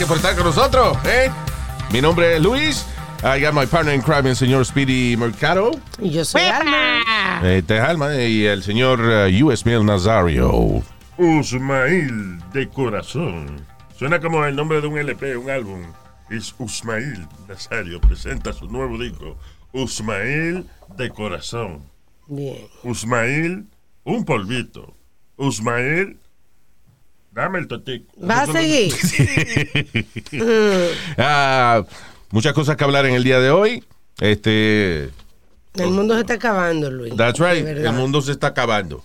Gracias por estar con nosotros. ¿eh? Mi nombre es Luis. I got my partner in crime, el señor Speedy Mercado. Y yo soy Alma. Este es Alma y el señor uh, Nazario. Usmail de corazón. Suena como el nombre de un LP, un álbum. Es Usmail Nazario presenta su nuevo disco. Usmail de corazón. Bien. Usmail, un polvito. Usmail, dame el totico. ¿Vas a seguir? Ah, muchas cosas que hablar en el día de hoy. Este, El mundo se está acabando, Luis. that's right. El mundo se está acabando.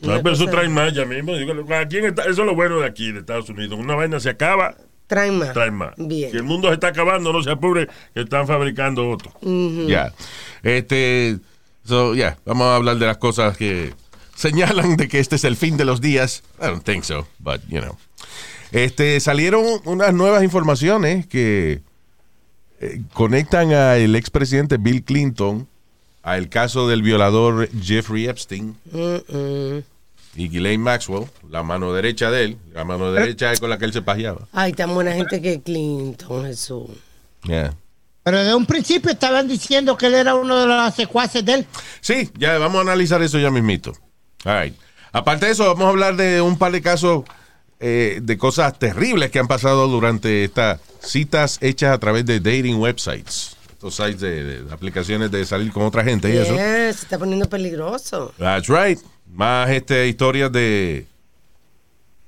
No, pero eso trae más ya mismo. Aquí en eso es lo bueno de aquí, de Estados Unidos. Una vaina se acaba, Traen más. trae más. Bien. Si el mundo se está acabando, no se apure, que están fabricando otro. Ya. Este, so, yeah, vamos a hablar de las cosas que señalan de que este es el fin de los días. I don't think so, but you know. Este, salieron unas nuevas informaciones que eh, conectan al expresidente Bill Clinton al caso del violador Jeffrey Epstein y Ghislaine Maxwell, la mano derecha de él, la mano derecha con la que él se pajeaba. Ay, tan buena gente que Clinton, Jesús. Yeah. Pero de un principio estaban diciendo que él era uno de los secuaces de él. Sí, ya vamos a analizar eso ya mismito. All right. Aparte de eso, vamos a hablar de un par de casos eh, de cosas terribles que han pasado durante estas citas hechas a través de dating websites. Estos sites de, de aplicaciones de salir con otra gente y eso. Se está poniendo peligroso. That's right. Más este, historias de,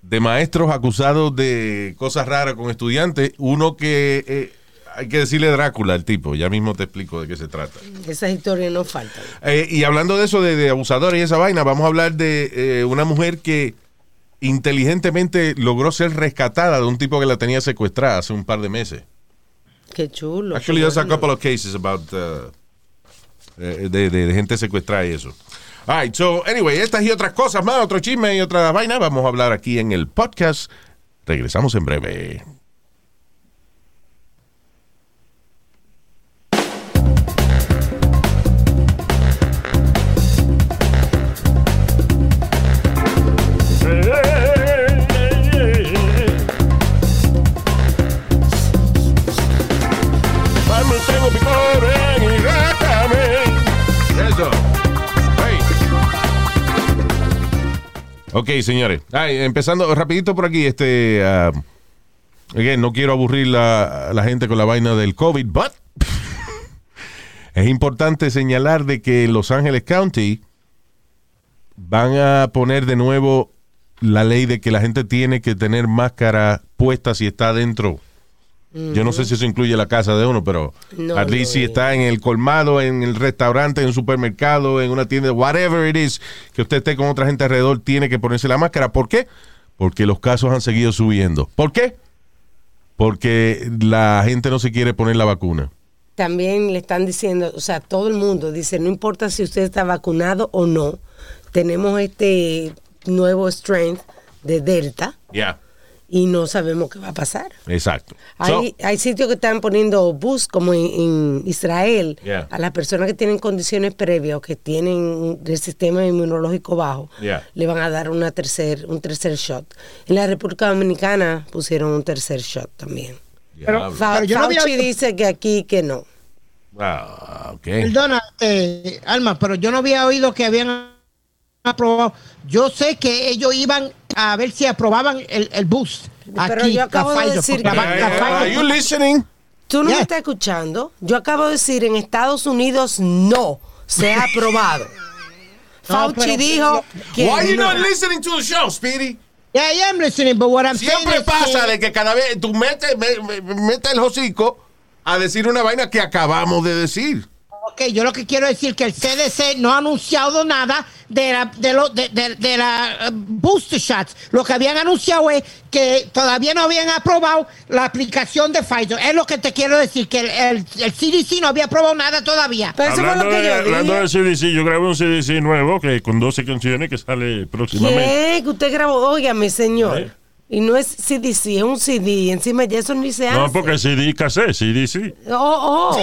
de maestros acusados de cosas raras con estudiantes. Uno que eh, hay que decirle Drácula al tipo. Ya mismo te explico de qué se trata. Esas historias no faltan. Eh, y hablando de eso, de, de abusadores y esa vaina, vamos a hablar de eh, una mujer que inteligentemente logró ser rescatada de un tipo que la tenía secuestrada hace un par de meses. Qué chulo. Actually, there's a couple of cases about uh, eh, de, de- de gente secuestrada y eso. All right, so anyway, estas y otras cosas más, otro chisme y otra vaina, vamos a hablar aquí en el podcast. Regresamos en breve. Ok, señores. Ay, empezando rapidito por aquí, este, again, no quiero aburrir la, la gente con la vaina del COVID, but es importante señalar de que Los Ángeles County van a poner de nuevo la ley de que la gente tiene que tener máscara puesta si está dentro. Yo no sé si eso incluye la casa de uno, pero No, at least no si es. está en el colmado, en el restaurante, en un supermercado, en una tienda, whatever it is, que usted esté con otra gente alrededor, tiene que ponerse la máscara. ¿Por qué? Porque los casos han seguido subiendo. ¿Por qué? Porque la gente no se quiere poner la vacuna. También le están diciendo, o sea, todo el mundo dice, no importa si usted está vacunado o no, tenemos este nuevo strength de Delta Ya. Y no sabemos qué va a pasar. Exacto. So, Hay, hay sitios que están poniendo bus como en, en Israel Yeah. a las personas que tienen condiciones previas o que tienen el sistema inmunológico bajo, Yeah. le van a dar una tercer, un tercer shot. En la República Dominicana pusieron un tercer shot también. Fa- Pero yo no había Fauci oído- dice que aquí que no. Ah, ok. Perdona, eh, Alma, pero yo no había oído que habían aprobado. Yo sé que ellos iban a ver si aprobaban el, el boost. Pero aquí, yo acabo de la Pfizer, decir que- Are you listening? Tú no Yeah. me estás escuchando. Yo acabo de decir en Estados Unidos no se ha aprobado. Fauci pero- dijo que Why are you no. not listening to the show, Speedy? Yeah, I am listening, but what I'm saying Siempre is pasa que- de que cada vez tú metes, me- me- metes el hocico a decir una vaina que acabamos de decir. Ok, yo lo que quiero decir que el CDC no ha anunciado nada de la, de lo, de, de- de la eh, booster shots. Lo que habían anunciado es que todavía no habían aprobado la aplicación de Pfizer. Es lo que te quiero decir, que el, el- el CDC no había aprobado nada todavía. Pero eso fue Hablando, lo que de, yo hablando dije. de CDC, yo grabé un CDC nuevo que con 12 canciones que sale próximamente. ¿Qué? Que usted grabó, óigame, señor. ¿Eh? Y no es CDC, es un CD. Encima ya eso ni se hace. No, porque CD cassette, CDC. Oh, oh.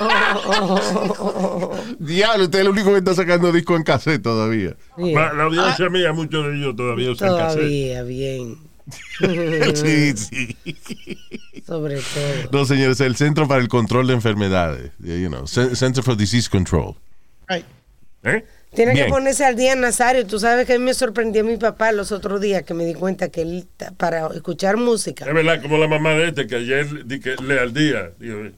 Oh, oh, oh, oh. Diablo, usted es el único que está sacando disco en cassette todavía. La audiencia mía, muchos de ellos todavía usan cassette. Todavía, bien. sí, sí. Sobre todo. No, señores, el Centro para el Control de Enfermedades. You know, C- Center for Disease Control. Right. ¿Eh? Tiene Bien. que ponerse al día, Nazario. Tú sabes que a mí me sorprendió mi papá los otros días que me di cuenta que él, para escuchar música, Es verdad, como la mamá de este, que ayer di que lee al día. Digo, eh,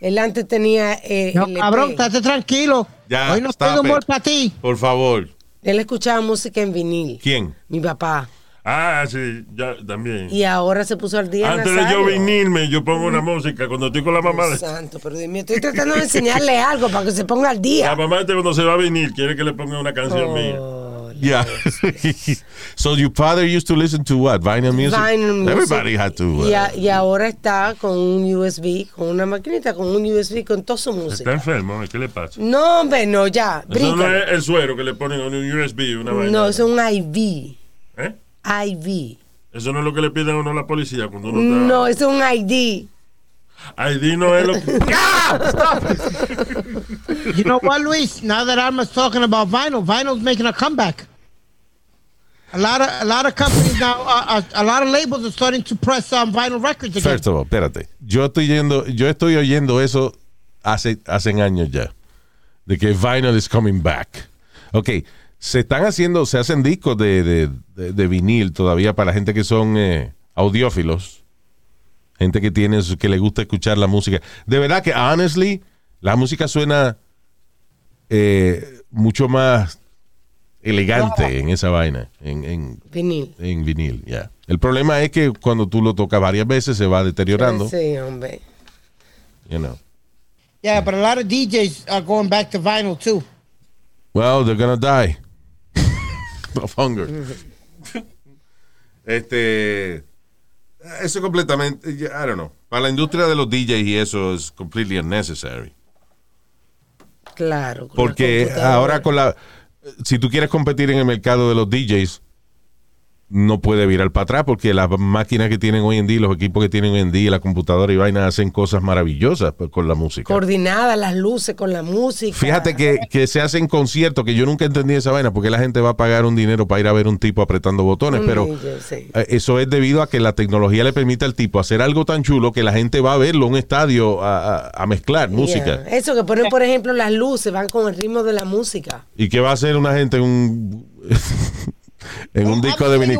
él antes tenía. Eh, No, LP. cabrón, estate tranquilo. Ya, Hoy no tengo humor it. para ti. Por favor. Él escuchaba música en vinil. ¿Quién? Mi papá. Ah, sí, ya también. Y ahora se puso al día. Antes de yo vinirme, yo pongo una música cuando estoy con la mamá de santo, pero Dios mío, estoy tratando de enseñarle algo para que se ponga al La día. mamá de este cuando se va a venir quiere que le ponga una canción mía. Yeah. so your father used to listen to what? Vinyl music? Vinyl music. Everybody had to. uh, Y, a- y ahora está con un USB, con una maquinita, con un USB, con toda su Está música. enfermo, ¿qué le pasa? No, hombre, no, ya. Eso no es el suero que le ponen a un USB, una vaina. No, es un IV. ¿Eh? IV. Eso no es lo que le piden a uno a la policía cuando uno está... No, es un ID. ID no es lo que... You know what, Luis? Now that Alma's talking about vinyl, vinyl's making a comeback. A lot of a lot of companies now, uh, uh, a lot of labels are starting to press um, vinyl records again. First of all, espérate. Yo estoy yendo, yo estoy oyendo eso hace, hace años ya. De que vinyl is coming back. Ok, se están haciendo, se hacen discos de, de, de- de vinil todavía para la gente que son eh, audiófilos. Gente que tiene, que le gusta escuchar la música. De verdad que, honestly, la música suena eh, mucho más elegante en esa vaina, en, en, Vinil. en vinil, ya. El problema es que cuando tú lo tocas varias veces se va deteriorando, Sí, hombre. you know. Yeah, but a lot of DJs are going back to vinyl too. Well, they're gonna die of hunger. este, eso completamente, I don't know. Para la industria de los DJs y eso es completely unnecessary. Claro. con Porque ahora con la, si tú quieres competir en el mercado de los DJs, no puede virar para atrás porque las máquinas que tienen hoy en día, los equipos que tienen hoy en día, la computadora y vaina hacen cosas maravillosas pues, con la música. Coordinada, las luces con la música. Fíjate que, que se hacen conciertos, que yo nunca entendí esa vaina, porque la gente va a pagar un dinero para ir a ver un tipo apretando botones, pero sí. eh, eso es debido a que la tecnología le permite al tipo hacer algo tan chulo que la gente va a verlo en un estadio a, a- a mezclar música. Eso que ponen, por ejemplo, las luces, van con el ritmo de la música. ¿Y qué va a hacer una gente en un, en un disco de vinil?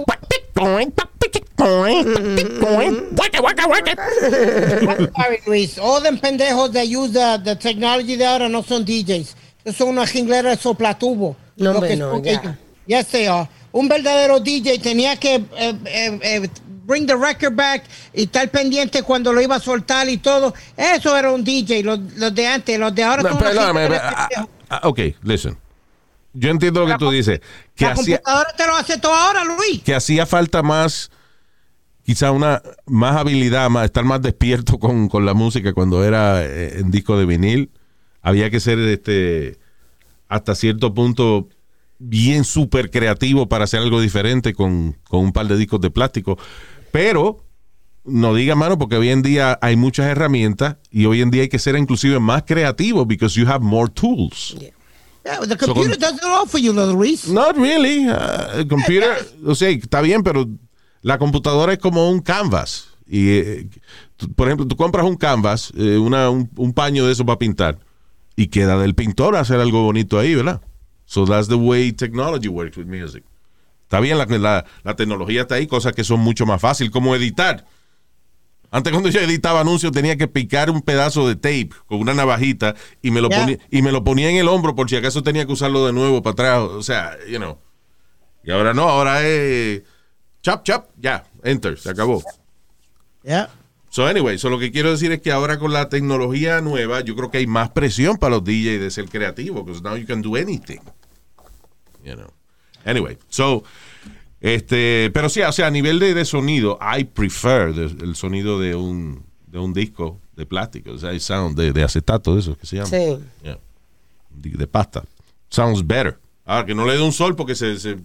Sorry, Luis. All them pendejos that use the, the technology de ahora no son DJs. Son una jinglera de soplatubo. No, Lo que no, ya. Yes, they are. Un verdadero DJ tenía que eh, eh, eh, bring the record back y estar pendiente cuando lo iba a soltar y todo. Eso era un DJ, los, los de antes, los de ahora No, son una perdóname, ah, ah, ok, listen. Yo entiendo lo que tú dices. Que La hacía, computadora te lo hace todo ahora, Luis. que hacía falta más, quizá una más habilidad, más, estar más despierto con, con la música cuando era eh, en disco de vinil. Había que ser este hasta cierto punto bien súper creativo para hacer algo diferente con, con un par de discos de plástico. Pero no diga mano, porque hoy en día hay muchas herramientas y hoy en día hay que ser inclusive más creativo because you have more tools. Yeah, the computer does it all for you, Luis. Not really. Uh, el computer, o sea, está bien, pero la computadora es como un canvas. Y, eh, tú- por ejemplo, tú compras un canvas, eh, una, un, un paño de eso para pintar, y queda del pintor hacer algo bonito ahí, ¿verdad? So that's the way technology works with music. Está bien, la, la, la tecnología está ahí, cosas que son mucho más fácil, como editar. Antes cuando yo editaba anuncios tenía que picar un pedazo de tape con una navajita y me lo, ponía, y me lo ponía en el hombro por si acaso tenía que usarlo de nuevo para atrás. O sea, you know. Y ahora no, ahora es chap, chap, ya, enter, se acabó. Yeah. So anyway, so lo que quiero decir es que ahora con la tecnología nueva, yo creo que hay más presión para los DJs de ser creativos, because now you can do anything. You know. Anyway, so este, pero sí, o sea, a nivel de, de sonido, I prefer the- el sonido de un de un disco de plástico, o sea, el sound de, de acetato, de eso que se llama. Sí. Yeah. De, de pasta. Sounds better. Ahora que no le dé un sol porque se, se-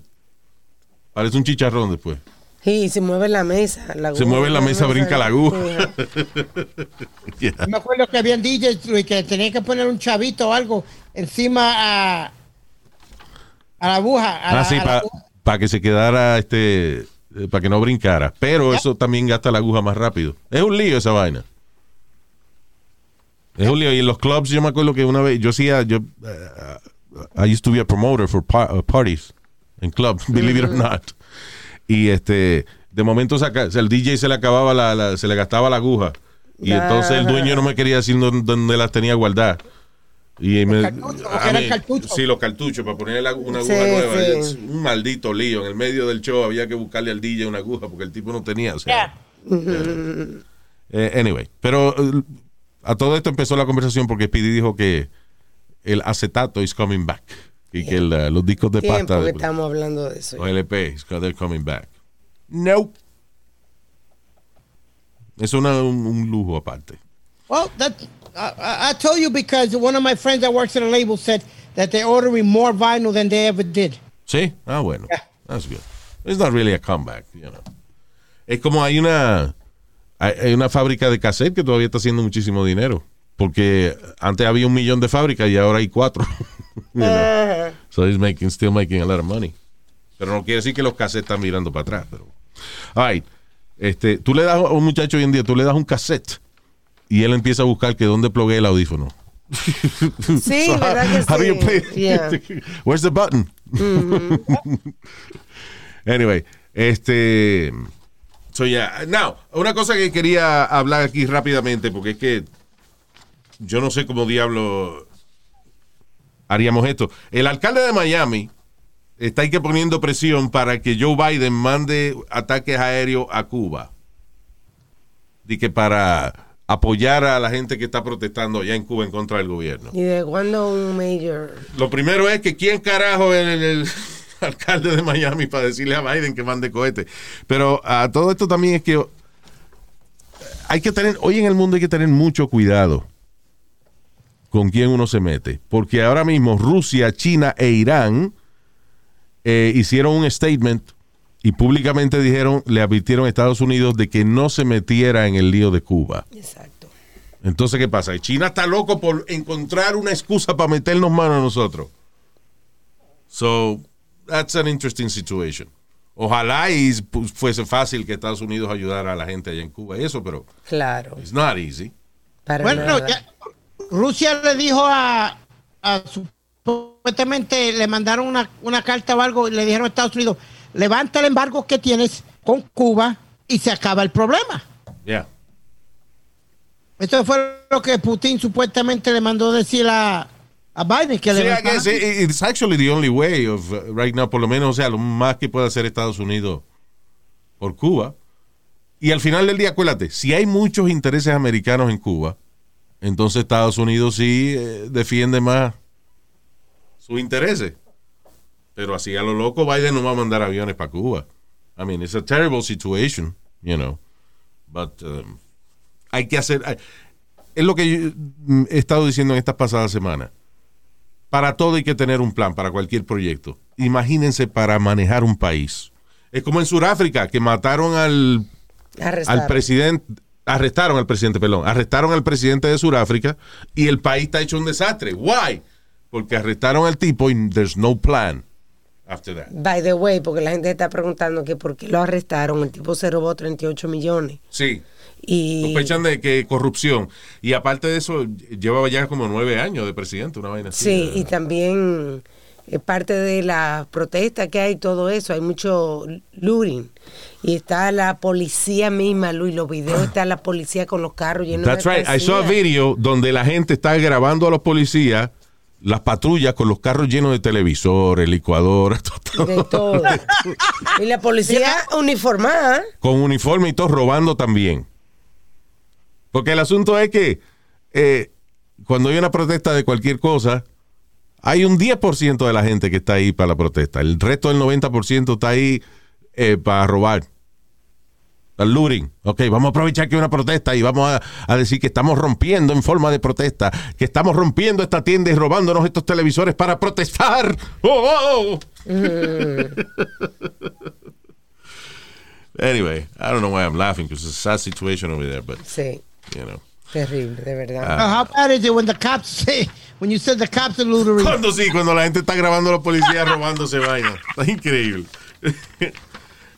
parece un chicharrón después. Sí, se mueve la mesa. la Se aguja, mueve la mesa, brinca la aguja. Yeah. Me acuerdo que habían DJs Luis, que tenía que poner un chavito o algo encima a, a la aguja. A Ah, la- sí, a la para que se quedara, este, para que no brincara. Pero eso también gasta la aguja más rápido. Es un lío esa vaina. Es un lío. Y en los clubs, yo me acuerdo que una vez, yo hacía, yo, eh, I used to be a promoter for par- uh, parties en clubs, believe it or not. Y este, de momento saca, el DJ se le acababa la, la- se le gastaba la aguja. Y entonces el dueño no me quería decir dónde, dónde las tenía guardadas. Y me, cartuchos, mí- cartucho. Sí, los cartuchos, para poner la- una aguja Sí, nueva. sí. Un maldito lío. En el medio del show había que buscarle al DJ una aguja porque el tipo no tenía. O sea, eh, anyway, pero eh, a todo esto empezó la conversación porque Speedy dijo que el acetato is coming back. Y que el, eh, los discos de Tiempo pasta, que de, estamos hablando de eso. los LP, is- they're coming back. No. Es una- un, un lujo aparte. Well, that, I, I told you because one of my friends that works at a label said that they're ordering more vinyl than they ever did. Sí, ah, bueno. Yeah. That's good. It's not really a comeback, you know. Es como hay una hay una fábrica de cassette que todavía está haciendo muchísimo dinero. Porque antes había un millón de fábricas y ahora hay cuatro. You know. Ajá. So he's making, still making a lot of money. Pero no quiere decir que los cassettes están mirando para atrás. Pero. All right. Este, tú le das a un muchacho hoy en día, tú le das un cassette y él empieza a buscar que dónde plugué el audífono. Sí, So, ¿verdad how- que how do you sí? play- Yeah. Where's the button? anyway, este. So yeah. Now, una cosa que quería hablar aquí rápidamente, porque es que yo no sé cómo diablo haríamos esto. El alcalde de Miami está ahí que poniendo presión para que Joe Biden mande ataques aéreos a Cuba. Y que para apoyar a la gente que está protestando allá en Cuba en contra del gobierno. ¿Y de cuándo un mayor? Lo primero es que quién carajo es el, el alcalde de Miami para decirle a Biden que mande cohete. Pero a todo esto también es que hay que tener, hoy en el mundo hay que tener mucho cuidado con quién uno se mete. Porque ahora mismo Rusia, China e Irán eh, hicieron un statement y públicamente dijeron, le advirtieron a Estados Unidos de que no se metiera en el lío de Cuba. Exacto. Entonces, ¿qué pasa? China está loco por encontrar una excusa para meternos mano a nosotros. So, that's an interesting situation. Ojalá y pues, fuese fácil que Estados Unidos ayudara a la gente allá en Cuba y eso, pero Claro. it's not easy. Para Bueno, ya- Rusia le dijo a, a supuestamente le mandaron una, una carta o algo y le dijeron a Estados Unidos, levanta el embargo que tienes con Cuba y se acaba el problema. Yeah. Esto fue lo que Putin supuestamente le mandó decir a, a Biden que Sí, le I guess it- it's actually the only way of uh, right now, por lo menos, o sea, lo más que puede hacer Estados Unidos por Cuba. Y al final del día, acuérdate, si hay muchos intereses americanos en Cuba, entonces Estados Unidos sí eh, defiende más sus intereses. Pero así a lo loco, Biden no va a mandar aviones para Cuba. I mean, it's a terrible situation, you know. But um, hay que hacer. hay- es lo que yo mm, he estado diciendo en estas pasadas semanas. Para todo hay que tener un plan, para cualquier proyecto. Imagínense para manejar un país. Es como en Sudáfrica, que mataron al, Arrestaron. al presidente, arrestaron al presidente, perdón, arrestaron al presidente de Sudáfrica y el país está hecho un desastre. Why? Porque arrestaron al tipo y there's no plan after that. By the way, porque la gente está preguntando que por qué lo arrestaron. El tipo se robó 38 millones. Sí, Y sospechan de que corrupción. Y aparte de eso, llevaba ya como nueve años de presidente, una vaina así. sí, y también es parte de la protesta que hay, todo eso. Hay mucho looting. Y está la policía misma, Luis. Los videos está la policía con los carros llenos That's de right. I saw a video donde la gente está grabando a los policías, las patrullas con los carros llenos de televisores, licuadoras, todo, De todo. y la policía uniformada. con uniforme y todo robando también. Porque el asunto es que eh, cuando hay una protesta de cualquier cosa, hay un 10% de la gente que está ahí para la protesta. El resto del 90% está ahí eh, para robar. Al looting. Ok, vamos a aprovechar que hay una protesta y vamos a, a decir que estamos rompiendo en forma de protesta, que estamos rompiendo esta tienda y robándonos estos televisores para protestar. ¡Oh, oh! anyway, I don't know why I'm laughing because it's a sad situation over there, but, Sí, you know. terrible, de verdad. Uh, how bad is it when the cops say, when you said the cops are looting? Cuando sí, cuando la gente está grabando a los policías robándose vaina. Está increíble.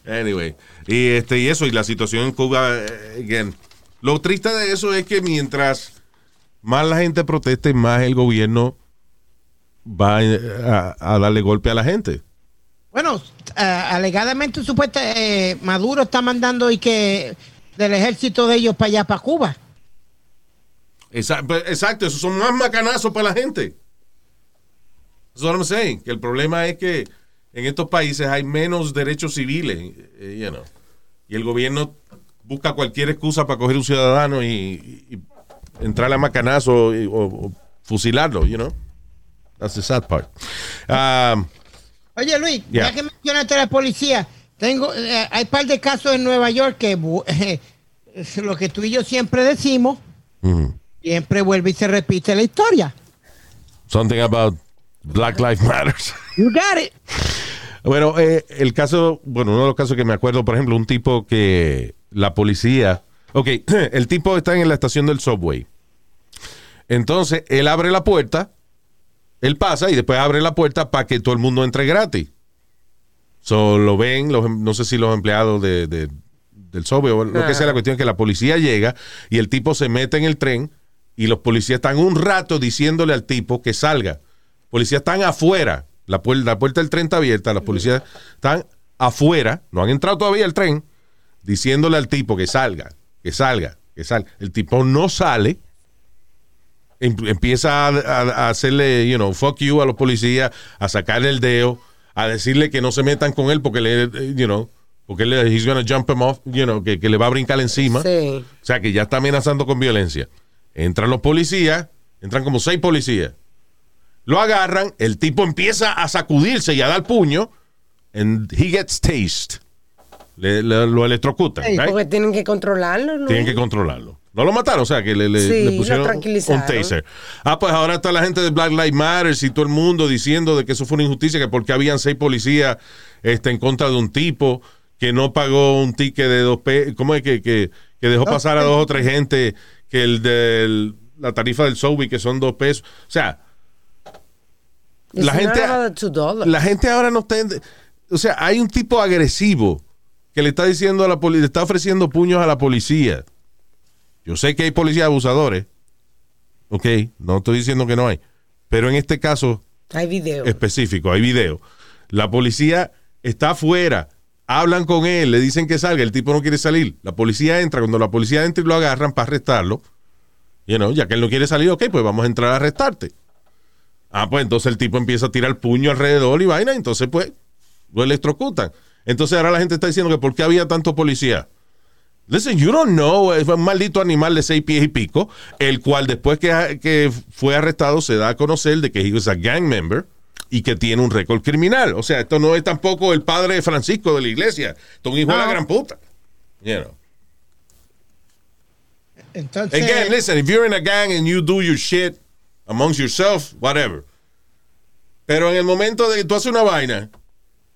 Anyway, y este y eso y la situación en Cuba eh, again. Lo triste de eso es que mientras más la gente proteste, más el gobierno va eh, a, a darle golpe a la gente. Bueno, ah, alegadamente supuesta eh, Maduro está mandando y que del ejército de ellos para allá para Cuba. Exacto, pues, exacto, esos son más macanazos para la gente. Eso es lo que. Que el problema es que en estos países hay menos derechos civiles, eh, you know, y el gobierno busca cualquier excusa para coger un ciudadano y, y, entrarle a macanazo y- o, o fusilarlo, you know. That's the sad part. Um, Oye Luis, Yeah. ya que mencionaste a la policía, tengo, eh, hay un par de casos en Nueva York que es lo que tú y yo siempre decimos, mhm. siempre vuelve y se repite la historia. Something about Black Lives Matters. You got it. Bueno, eh, el caso, bueno, uno de los casos que me acuerdo, por ejemplo, un tipo que la policía, ok, el tipo está en la estación del subway. Entonces, él abre la puerta, él pasa y después abre la puerta para que todo el mundo entre gratis. So, lo ven, los em- no sé si los empleados de, de- del subway o lo que sea, la cuestión es que la policía llega y el tipo se mete en el tren y los policías están un rato diciéndole al tipo que salga. Policías están afuera, la, puer- la puerta del tren está abierta, los policías están afuera, no han entrado todavía al tren, diciéndole al tipo que salga, que salga, que salga. El tipo no sale, em- empieza a, a- a hacerle, you know, fuck you a los policías, a sacarle el dedo, a decirle que no se metan con él porque le, you know, porque le, he's gonna jump him off, you know, que, que le va a brincar encima. Sí. O sea, que ya está amenazando con violencia. Entran los policías, entran como seis policías. Lo agarran, el tipo empieza a sacudirse y a dar puño, and he gets tased. Le- le- lo electrocutan, Sí, right? Porque tienen que controlarlo, ¿no? Tienen que controlarlo. No lo mataron, o sea, que le, le- Sí, pusieron un taser. Ah, pues ahora está la gente de Black Lives Matter y todo el mundo diciendo de que eso fue una injusticia, que porque habían seis policías este, en contra de un tipo que no pagó un ticket de dos pesos, ¿cómo es que, que, que dejó pasar a dos o tres gente que el de la tarifa del Subway, que son dos pesos? O sea, la gente, la gente ahora no está. o sea, hay un tipo agresivo que le está diciendo a la policía, le está ofreciendo puños a la policía. Yo sé que hay policías abusadores. Ok, no estoy diciendo que no hay. Pero en este caso Hay video. específico, hay video. La policía está afuera. Hablan con él, le dicen que salga, el tipo no quiere salir. La policía entra, cuando la policía entra y lo agarran para arrestarlo, you know, ya que él no quiere salir, ok, pues vamos a entrar a arrestarte. Ah, pues entonces el tipo empieza a tirar puño alrededor y vaina, entonces pues lo electrocutan. Entonces ahora la gente está diciendo que por qué había tanto policía. Listen, you don't know, es un maldito animal de seis pies y pico, el cual después que, que fue arrestado se da a conocer de que he was a gang member y que tiene un récord criminal. O sea, esto no es tampoco el padre de Francisco de la iglesia, esto es un hijo de la gran puta. You know. Entonces, Again, listen, if you're in a gang and you do your shit amongst yourself, whatever. Pero en el momento de que tú haces una vaina,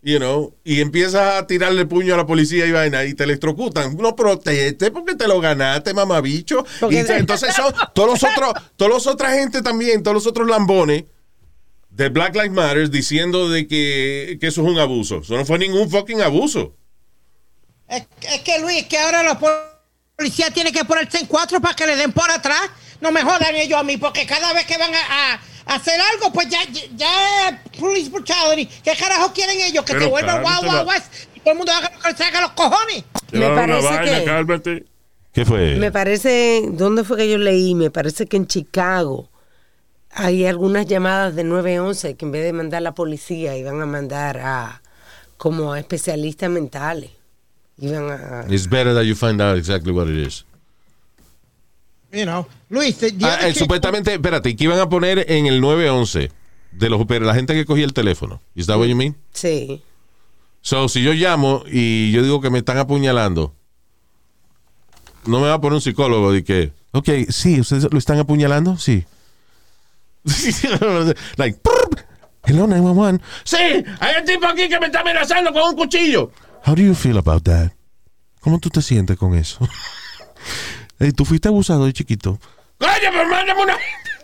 you know, y empiezas a tirarle el puño a la policía y vaina y te electrocutan, no proteste porque te lo ganaste, mamabicho. Y te- entonces son todos los otros, todos los otros gente también, todos los otros lambones de Black Lives Matter diciendo de que, que eso es un abuso. Eso no fue ningún fucking abuso. es, es que Luis, que ahora los pol- policías tienen que ponerse en cuatro para que le den por atrás. No me jodan ellos a mí, porque cada vez que van a, a- hacer algo, pues ya, ya, police brutality. ¿Qué carajo quieren ellos? Que Pero se vuelva wow, west y todo el mundo haga lo que le saca los cojones. Me parece vaina, que- cálmate. ¿Qué fue? Me parece, ¿dónde fue que yo leí? Me parece que en Chicago hay algunas llamadas de 911 que en vez de mandar a la policía iban a mandar a como a especialistas mentales. Iban a... It's better that you find out exactly what it is. You know. Luis, Ah, el kid- supuestamente, espérate, que iban a poner en el 911 de los pero la gente que cogía el teléfono. ¿Is that what you mean? Sí. So, si yo llamo y yo digo que me están apuñalando, no me va a poner un psicólogo de que, ok, sí, ¿ustedes lo están apuñalando? Sí. like, "Prr, hello 911. Sí, hay un tipo aquí que me está amenazando con un cuchillo. How do you feel about that? ¿Cómo tú te sientes con eso? Hey, ¿Tú fuiste abusado de chiquito? ¡Coño, pero mándame una...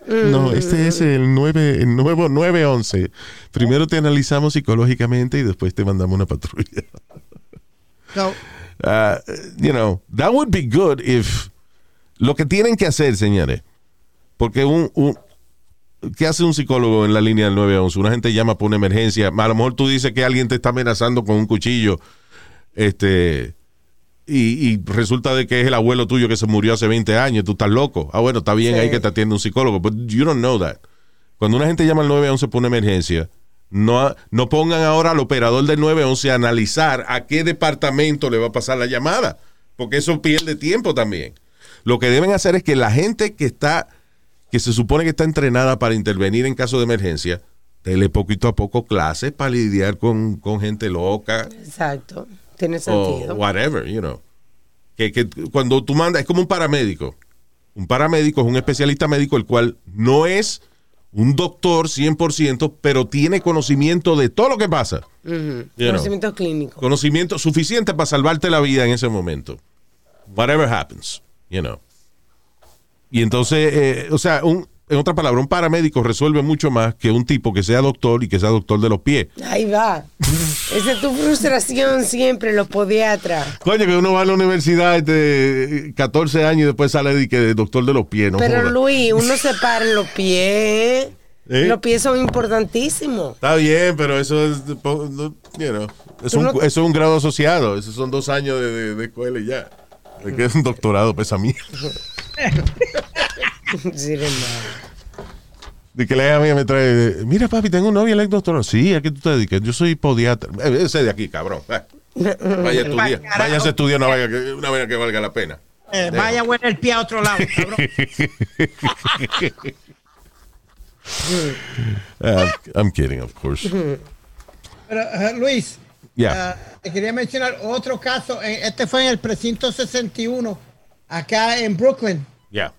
No, este es el, 9, el nuevo 911. Primero te analizamos psicológicamente y después te mandamos una patrulla. So, Uh, you know, that would be good if lo que tienen que hacer, señores, porque un, un ¿qué hace un psicólogo en la línea del 911? Una gente llama por una emergencia, a lo mejor tú dices que alguien te está amenazando con un cuchillo, este y, y resulta de que es el abuelo tuyo que se murió hace 20 años, tú estás loco. Ah, bueno, está bien Sí. ahí que te atiende un psicólogo, but you don't know that. Cuando una gente llama al 911 por una emergencia, no, no pongan ahora al operador del 911 a analizar a qué departamento le va a pasar la llamada, porque eso pierde tiempo también. Lo que deben hacer es que la gente que está, que se supone que está entrenada para intervenir en caso de emergencia, dele poquito a poco clases para lidiar con, con gente loca Exacto. Tiene o sentido. whatever, you know. Que, que cuando tú mandas, es como un paramédico. Un paramédico es un especialista médico el cual no es un doctor 100%, pero tiene conocimiento de todo lo que pasa. You know. Conocimiento clínico. Conocimiento suficiente para salvarte la vida en ese momento. Whatever happens, you know. Y entonces, eh, o sea, un, en otra palabra, un paramédico resuelve mucho más que un tipo que sea doctor y que sea doctor de los pies. Ahí va. Esa es tu frustración siempre, los podiatras. Coño, que uno va a la universidad de 14 años y después sale de que de doctor de los pies, ¿no? Pero joda. Luis, uno se para en los pies. ¿Eh? Los pies son importantísimos. Está bien, pero eso es, you know, es, Tú un, no- eso es un grado asociado. Esos son dos años de, de- de escuela y ya. Es que es un doctorado, pesa mí. De que la mía me trae, mira papi, tengo un novio, es doctor. Sí, ¿a qué tú te dedicas? Yo soy podiatra. Eh, Ese de aquí, cabrón. Vaya a estudiar. Vaya a estudiar una vaina que, una vaina que valga la pena. eh, vaya bueno el pie a otro lado, cabrón. Uh, I'm kidding, of course. Pero, eh, Luis, Yeah. ah, te quería mencionar otro caso. eh, Este fue en el precinto 61, acá en Brooklyn, Yeah.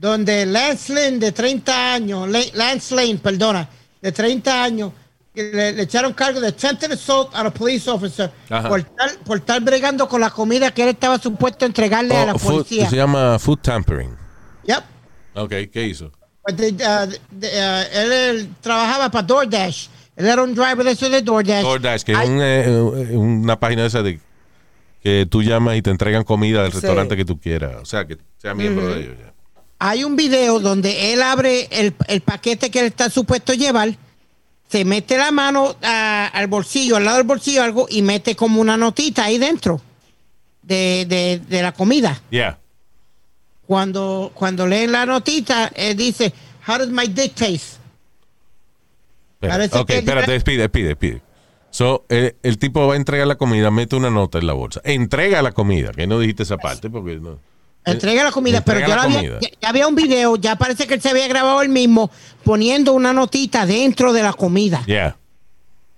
Donde Lance Lane, de 30 años, La- Lance Lane, perdona, de 30 años, le, le echaron cargo de attempted assault a a police officer por estar, por estar bregando con la comida que él estaba supuesto a entregarle a la Oh, food- policía. se llama food tampering. Yep. Ok, ¿qué hizo? Pues de- ah, él, él trabajaba para DoorDash. Él era un driver de eso de DoorDash. DoorDash, que es un, eh, una página esa de que tú llamas y te entregan comida del Sí. restaurante que tú quieras. O sea, que sea miembro de ellos. ya. Hay un video donde él abre el, el paquete que él está supuesto llevar, se mete la mano al bolsillo, al lado del bolsillo algo, y mete como una notita ahí dentro de, de- de la comida. Yeah. Cuando, cuando leen la notita, él dice, How does my dick taste? Parece Ok, que- espérate, despide, despide, despide. So, eh, el tipo va a entregar la comida, mete una nota en la bolsa. Entrega la comida, que no dijiste esa parte porque no. Entrega la comida, pero Entrega la había, comida. ya, ya había un video, ya parece que él se había grabado él mismo poniendo una notita dentro de la comida. Yeah.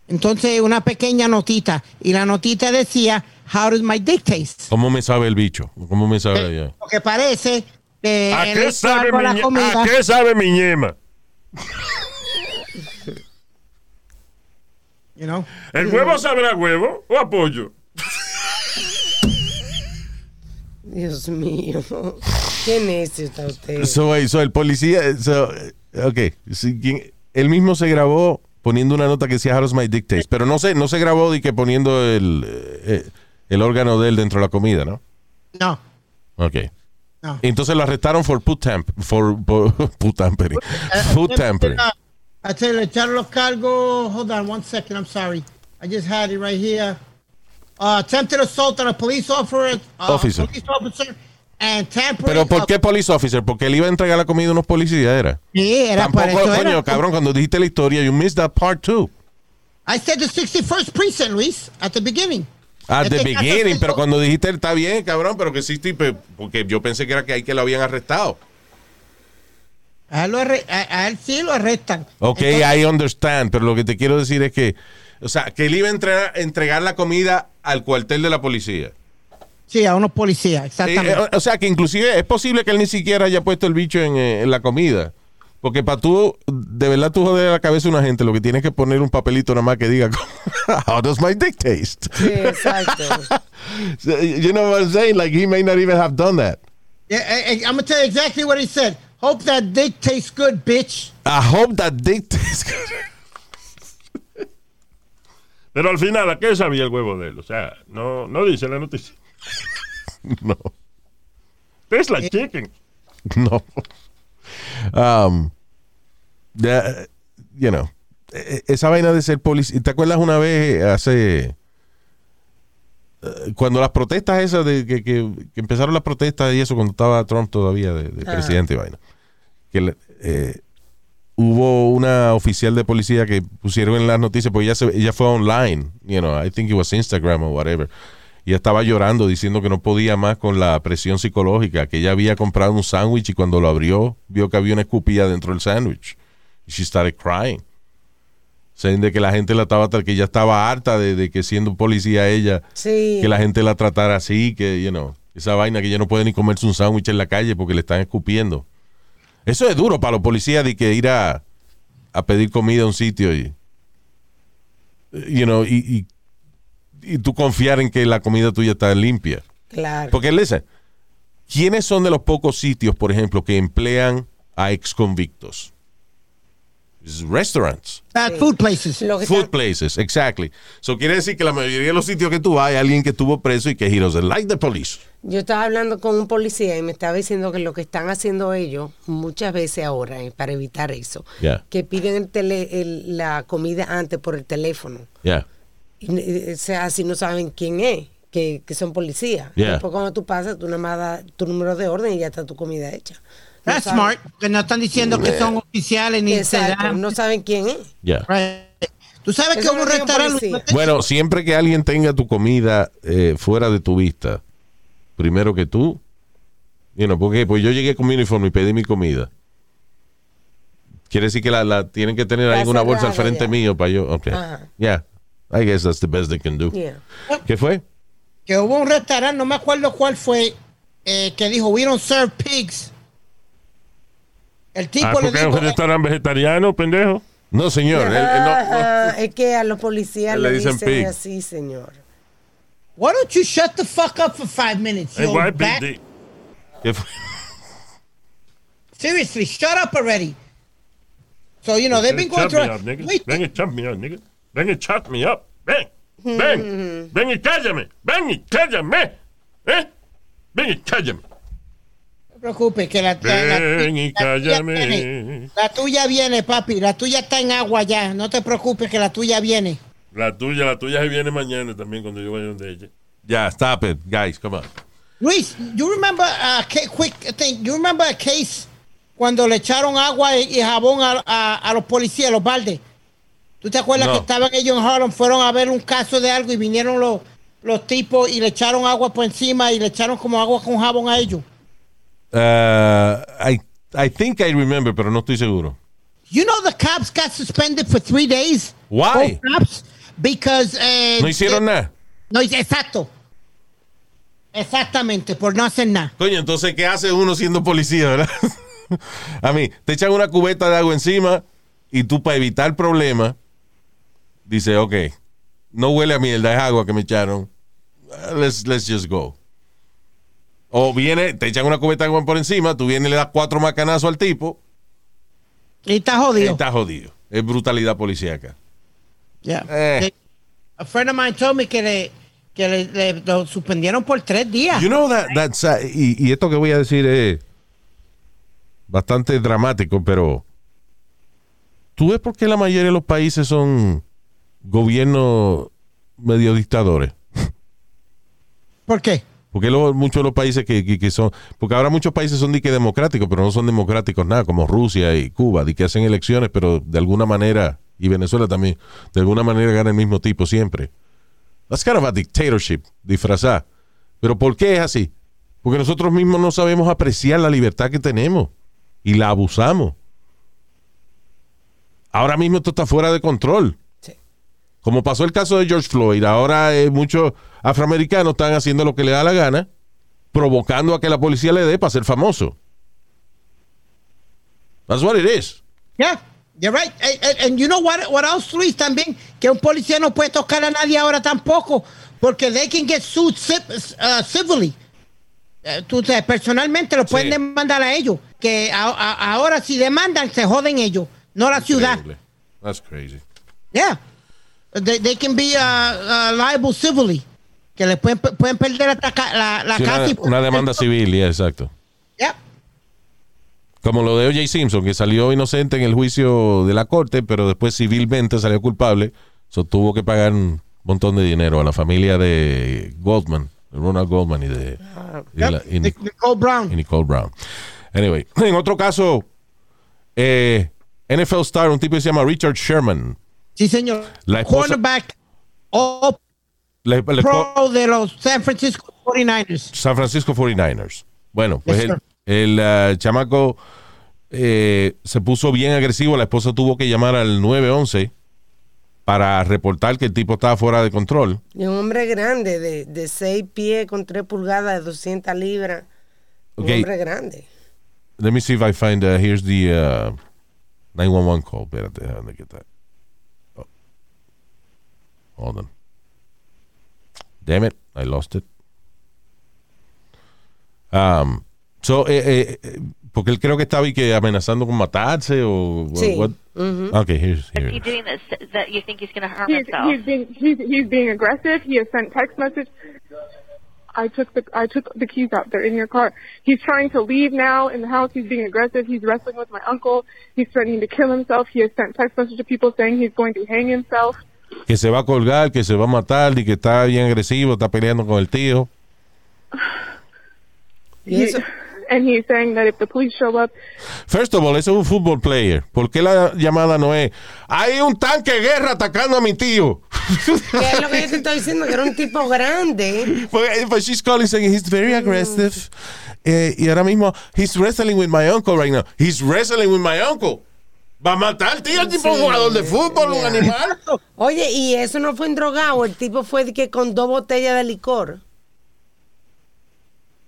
Entonces, una pequeña notita. Y la notita decía, How does my dick taste? ¿Cómo me sabe el bicho? ¿Cómo me sabe ya? Lo que parece que ¿A qué sabe mi, comida. ¿A qué sabe mi ñema? You know? ¿El huevo sabrá huevo o apoyo? Dios mío. Qué necio está usted. So, wait, so el policía, so, eh, ok, él mismo se grabó poniendo una nota que decía How does my dick taste? Pero no se, no se grabó de que poniendo el, eh, el órgano de él dentro de la comida, ¿no? No, Ok. no. Entonces lo arrestaron por food tamp, for, por food tampering. Food tampering. I tell you, echaron los cargos. Hold on one second, I'm sorry. I just had it right here. Uh, attempted assault on a police officer. Uh, Officer. Police officer and tampering. Pero ¿por qué police officer? Porque él iba a entregar la comida a unos policías, era. Sí, era Tampoco, eso. coño, era. cabrón, cuando dijiste la historia, you missed that part too. I said the 61st precinct, Luis, at the beginning. At the Este caso beginning, pero cuando dijiste está bien, cabrón, pero que sí, tipo, porque yo pensé que era que ahí que lo habían arrestado. A él, lo arre- a- a él sí lo arrestan. Ok, Entonces, I understand, pero lo que te quiero decir es que, o sea, que él iba a entregar, entregar la comida al cuartel de la policía. Sí, a unos policías, exactamente. eh, o sea, que inclusive es posible que él ni siquiera haya puesto el bicho en, eh, en la comida. Porque para tú, de verdad, tú joder la cabeza a una gente, lo que tienes que poner un papelito nada más que diga, How does my dick taste? Sí, exacto. So, you know what I'm saying? Like, he may not even have done that. Yeah, eh, I'm gonna tell you exactly what he said. Hope that dick tastes good, bitch. I hope that dick tastes good. Pero al final, ¿a qué sabía el huevo de él? O sea, no, no dice la noticia. no, Tastes like chicken. no. Um, ya, you know, e- esa vaina de ser policía. ¿Te acuerdas una vez hace. eh, Cuando las protestas esas de que, que- que empezaron las protestas y eso cuando estaba Trump todavía de, de Ajá. presidente y vaina. Que le- eh, hubo una oficial de policía que pusieron en las noticias porque ella, se- ella fue online, you know, I think it was Instagram o whatever. Y estaba llorando diciendo que no podía más con la presión psicológica, que ella había comprado un sándwich y cuando lo abrió vio que había una escupilla dentro del sándwich. Y she started crying. Saying de que la gente la estaba, que ella estaba harta de, de que siendo policía ella, Sí. que la gente la tratara así, que, you know, esa vaina que ella no puede ni comerse un sándwich en la calle porque le están escupiendo. Eso es duro para los policías de que ir a, a pedir comida a un sitio y, you know, y, y, y tú confiar en que la comida tuya está limpia. Claro. Porque, listen, ¿quiénes son de los pocos sitios, por ejemplo, que emplean a ex convictos? Restaurants. Bad food places. Food places, exactly. So quiere decir que la mayoría de los sitios que tú vas hay alguien que estuvo preso y que he doesn't like the police. Yo estaba hablando con un policía y me estaba diciendo que lo que están haciendo ellos muchas veces ahora, eh, para evitar eso, Yeah. que piden el tele- el- la comida antes por el teléfono. Yeah. Y, eh, o sea, así no saben quién es, que, que son policías. Yeah. Después cuando tú pasas, tú nada más das tu número de orden y ya está tu comida hecha. No That's saben- smart. Que no están diciendo que son oficiales ni Exacto, dan- no saben quién es. Yeah. Right. Tú sabes Eso que no un es un restaurante. Bueno, siempre que alguien tenga tu comida eh, fuera de tu vista, primero que tú, you know, porque pues yo llegué con mi uniforme y pedí mi comida. Quiere decir que la, la tienen que tener ahí en una bolsa al frente ya. mío para yo. Okay. Yeah. I guess that's the best they can do. Yeah. ¿Qué fue? que hubo un restaurante, no me acuerdo cuál fue, eh, que dijo, we don't serve pigs. El tipo Ah, le porque es dijo, un restaurante vegetariano, pendejo. No, señor. él- él no- no. Es que a los policías Le le dicen dicen, así, señor. why don't you shut the fuck up for five minutes, you White bat? PD. ¿Qué fue? Seriously, shut up already. So, you know, they've been going through... up, nigga. Wait, Ven y chop me up, nigga. Ven y chop me up. Ven. Ven. Ven y cállame. Ven y cállame. ¿Eh? Ven y cállame. No te preocupes, que la, la- la- Ven y la tuya cállame. viene. La tuya viene, papi. La tuya está en agua ya. No te preocupes, que la tuya viene. La tuya, la tuya se viene mañana también cuando yo vaya donde ella. Ya, stop it, guys, come on. Luis, you remember a ca- quick thing? You remember a case cuando le echaron agua y, y jabón a, a- a los policías, los baldes? ¿Tú te acuerdas No. que estaban ellos en Harlem, fueron a ver un caso de algo y vinieron los, los tipos y le echaron agua por encima y le echaron como agua con jabón a ellos? Uh, I, I think I remember, pero no estoy seguro. You know the cops got suspended for three days. Why? Both cops because eh, No hicieron nada. No, exacto. Exactamente, por no hacer nada. Coño, entonces, ¿qué hace uno siendo policía, verdad? A mí, te echan una cubeta de agua encima y tú, para evitar problemas, dices, ok, no huele a mierda, es agua que me echaron. Let's, let's just go. O viene, te echan una cubeta de agua por encima, tú vienes y le das cuatro macanazos al tipo, Y está jodido. está jodido. Es brutalidad policíaca. Yeah. Eh. A friend of mine told me que le, que le, le- lo suspendieron por tres días. You know that, that's, uh, y, y esto que voy a decir es bastante dramático, pero ¿tú ves por qué la mayoría de los países son gobiernos medio dictadores? ¿Por qué? Porque luego muchos de los países que, que- que son, porque ahora muchos países son dique democráticos, pero no son democráticos nada, como Rusia y Cuba, de que hacen elecciones, pero de alguna manera, y Venezuela también, de alguna manera gana el mismo tipo siempre. That's kind of a dictatorship, disfrazada. Pero ¿por qué es así? Porque nosotros mismos no sabemos apreciar la libertad que tenemos y la abusamos. Ahora mismo esto está fuera de control. Como pasó el caso de George Floyd, ahora eh, muchos afroamericanos están haciendo lo que le da la gana, provocando a que la policía le dé para ser famoso. That's what it is. Yeah, you're right. And, and- and you know what, what else, Luis, también, que un policía no puede tocar a nadie ahora tampoco, porque they can get sued uh, civilly. Eh, tú sabes, personalmente lo pueden Sí. demandar a ellos, que a- a- ahora si demandan se joden ellos, no la ciudad. That's crazy. Yeah. They, they can be uh, uh, liable civilly. Que le pueden, pueden perder hasta la, la Sí, casa. una, y- una demanda civil, yeah, exacto. Yeah. Como lo de O.J. Simpson, que salió inocente en el juicio de la corte, pero después civilmente salió culpable. So, tuvo que pagar un montón de dinero a la familia de Goldman, de Ronald Goldman y de, y de la- y Yep. Nic- Nicole Brown. y Nicole Brown. Anyway, en otro caso, eh, NFL star, un tipo que se llama Richard Sherman. Sí, señor. La esposa- Cornerback le- pro de los San Francisco 49ers. San Francisco 49ers. Bueno, pues Yes, el, ah, chamaco eh, se puso bien agresivo. La esposa tuvo que llamar al 911 para reportar que el tipo estaba fuera de control. Y un hombre grande, de, de 6 pies con 3 pulgadas, de 200 libras. Un hombre grande. Let me see if I find, uh, here's the uh, 911 call. Espérate, déjame get that. Oh. Hold on. Damn it, I lost it. Um, so, eh, eh, eh, porque él creo que estaba y que amenazando con matarse o... Sí. what- Okay, here's, Is here. he doing this that you think he's going to harm He's, himself? he's being he's, he's being aggressive. He has sent text message. I took the I took the keys out. They're in your car. He's trying to leave now in the house. He's being aggressive. He's wrestling with my uncle. He's threatening to kill himself. He has sent text message to people saying he's going to hang himself. Que se va a colgar, que se va a matar y que está bien agresivo, está peleando con el tío. Y eso, and he's saying that if the police show up, First of all, ese es un football player. ¿Por qué la llamada no es? Hay un tanque de guerra atacando a mi tío. que es lo que yo te estoy diciendo, que era un tipo grande. But, but she's calling saying he's very aggressive. Eh, y ahora mismo, he's wrestling with my uncle right now. He's wrestling with my uncle. Va a matar tío, el tipo Sí. jugador de fútbol, un animal. Oye, y eso no fue en drogado, el tipo fue que con dos botellas de licor.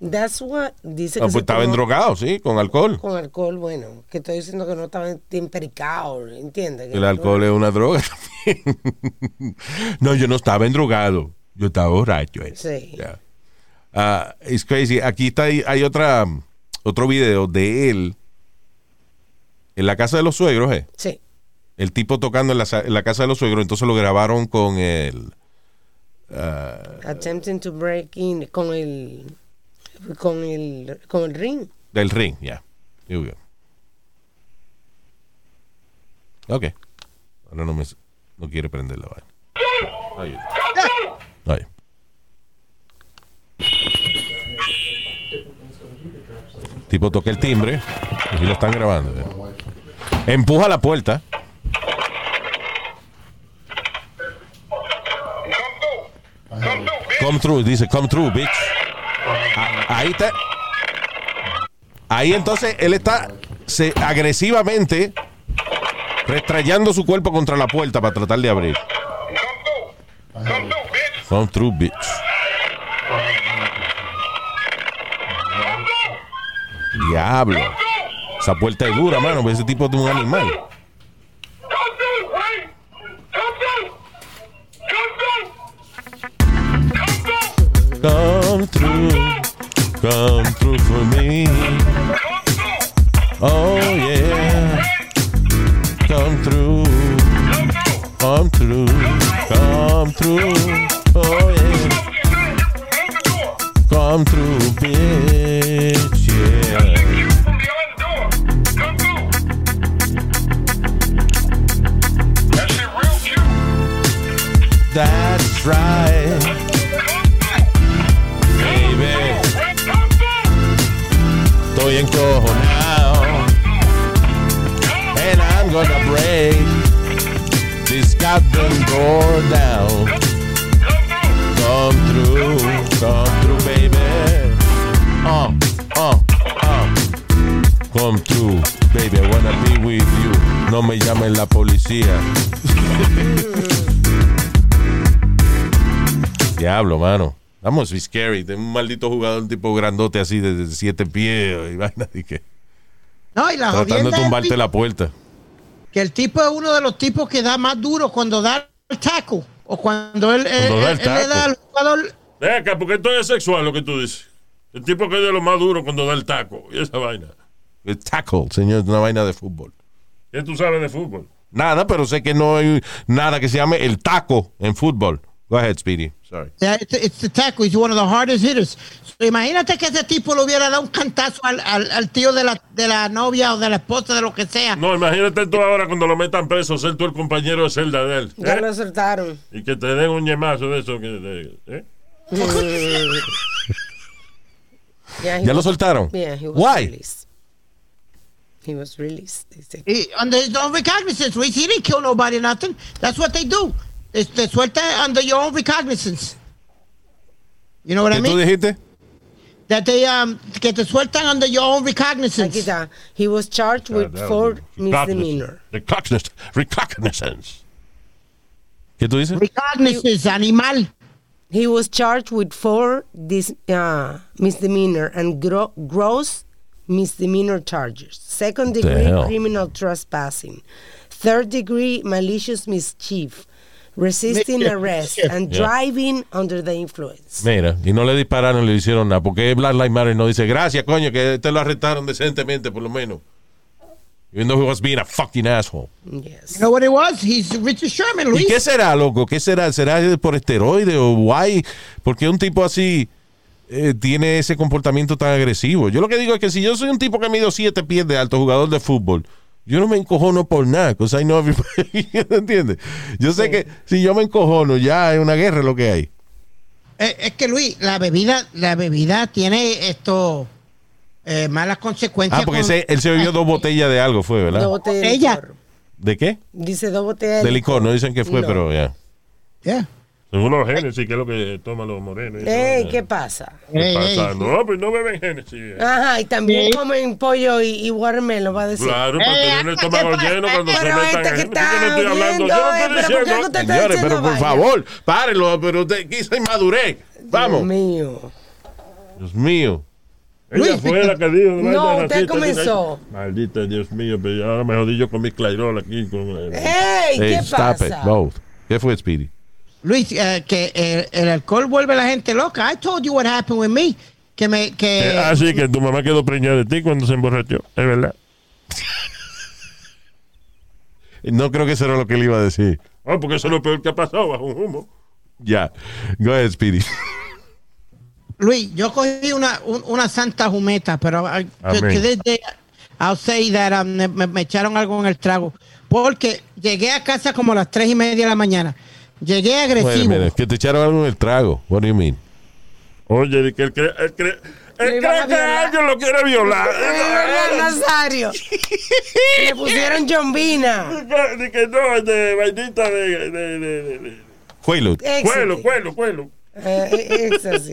That's what dice que Ah, se pues estaba tomó drogado, sí, con alcohol. con alcohol, bueno, que estoy diciendo que no estaba empericado, ¿entiendes? Que El alcohol es una droga también. no, yo no estaba endrogado. Yo estaba borracho. eh. Sí. Yeah. Ah, it's crazy. Aquí está, hay otra, otro video de él en la casa de los suegros, eh. Sí. El tipo tocando en la, sa- en la casa de los suegros, entonces lo grabaron con el... Attempting to break in con el con el con el ring. Del ring, ya. Here we go. Ok. Ahora no me no quiere prender la vaina. Ahí. Ahí. Tipo toca el timbre. Aquí lo están grabando. ¿eh? Empuja la puerta. Come through, dice, come through, bitch. Ah, Ahí está. Ahí entonces él está se, agresivamente restrayando su cuerpo contra la puerta para tratar de abrir. Come through, bitch. Diablo. Esa puerta es dura, mano, ese tipo es un animal. Come through, come through for me. Oh yeah, come through, come through, come through. Oh yeah, come through, bitch. Yeah. that's right. Baby, estoy encojonado. And I'm gonna break this goddamn door down. Come through, come through, baby. Uh, uh, uh. Come through, baby. I wanna be with you. No me llamen la policía. Diablo, mano. Vamos, be scary. De un maldito jugador tipo grandote así de siete pies y vaina. Y que, No, y la tratando de tumbarte la puerta. que el tipo es uno de los tipos que da más duro cuando da el taco o cuando él, él- Cuando da el él- él le da al jugador. Ven acá, porque esto es sexual lo que tú dices. El tipo que es de lo más duro cuando da el taco y esa vaina. El tackle, señor, es una vaina de fútbol. ¿Qué tú sabes de fútbol? Nada, pero sé que no hay nada que se llame el taco en fútbol. Go ahead, Speedy. Sorry. Yeah, it's, it's the tackle. He's one of the hardest hitters. So, imagínate que ese tipo le hubiera dado un cantazo al, al, al tío de la, de la novia o de la esposa, de lo que sea. No, imagínate tú ahora cuando lo metan preso, ser tú el compañero de celda de él. Ya ¿eh? lo soltaron. Y que te den un yemazo de eso. Que, de- ¿eh? Yeah, he ¿Ya lo was- soltaron? Yeah, he was Why? released. He was released. He, under his own recognizance. He didn't kill nobody, nothing. That's what they do. They, they suelta under your own recognizance. You know what I ¿Qué tú mean? dijiste? That they, um, que te sueltan under your own Aquí recognizance. está. He was charged with Ah, four Recognizance. misdemeanor. Recognizance. Recognizance. ¿Qué tú dices? Recognizance, animal. He was charged with four dis, uh, misdemeanor and gro- gross misdemeanor charges. Second degree hell? criminal trespassing. Third degree malicious mischief. Resisting arrest and Yeah. driving under the influence. Mira, y no le dispararon, le hicieron nada. Porque Black Lives Matter no dice, gracias, coño, que te lo arrestaron decentemente, por lo menos. Even though he was being a fucking asshole. Yes. You know what it was? He's Richard Sherman, ¿Y Luis. qué será, loco? ¿Qué será? ¿Será por esteroide o why? Porque un tipo así eh, tiene ese comportamiento tan agresivo. Yo lo que digo es que si yo soy un tipo que mido siete pies de alto, jugador de fútbol, yo no me encojono por nada, because I know everybody, ¿entiendes? Yo sé que si yo me encojono, ya es una guerra lo que hay. Eh, es que Luis, la bebida, la bebida tiene esto eh, malas consecuencias. Ah, porque con- él se bebió dos botellas de algo, fue, Dos ¿verdad? botellas de Ella. licor. ¿De qué? Dice dos botellas De licor, no dicen que fue, No. pero ya. Yeah. Según los Génesis, que es lo que toman los morenos. Ey. ¿qué pasa? ¿Qué Ey, pasa? ey. No, pues no beben Génesis. eh. Ajá, y también Sí. comen pollo y, y watermelon, va a decir. Claro, para tener el ¿qué estómago lleno cuando se Pero metan este en que está Yo no estoy hablando, yo no estoy pero ¿por qué diciendo. usted está Señores, diciendo pero por favor, párenlo, pero usted quiso inmadurez. Vamos. Dios mío. Dios mío. Ella Luis, fue la que dijo. No, usted racista, comenzó. Maldita Dios mío, pero ahora me jodí yo con mi Clairol aquí. Con, ¡Ey! Hey, ¿Qué stop pasa? it, both. ¿Qué fue, Speedy? Luis, eh, que el, el alcohol vuelve a la gente loca. I told you what happened with me. Que me, que eh, ah, sí, que tu mamá quedó preñada de ti cuando se emborrachó. Es verdad. No creo que eso era lo que él iba a decir. Ah, porque eso es lo peor que ha pasado bajo un humo. Ya. Go ahead, Speedy. Luis, yo cogí una, un- una santa jumeta, pero I- to, Amén. to this day, I'll say that um, me, me echaron algo en el trago. Porque llegué a casa como a las tres y media de la mañana. Llegué Wait a agresivo. minute, que te echaron algo en el trago. What do you mean? Oye, que él cree, él cree, él cree a que alguien lo quiere violar. Nazario. Le pusieron jombina. De que- no, de vainita de, de, de, de, de- Quaalude. Cuelo, cuelo, cuelo. Eh, así.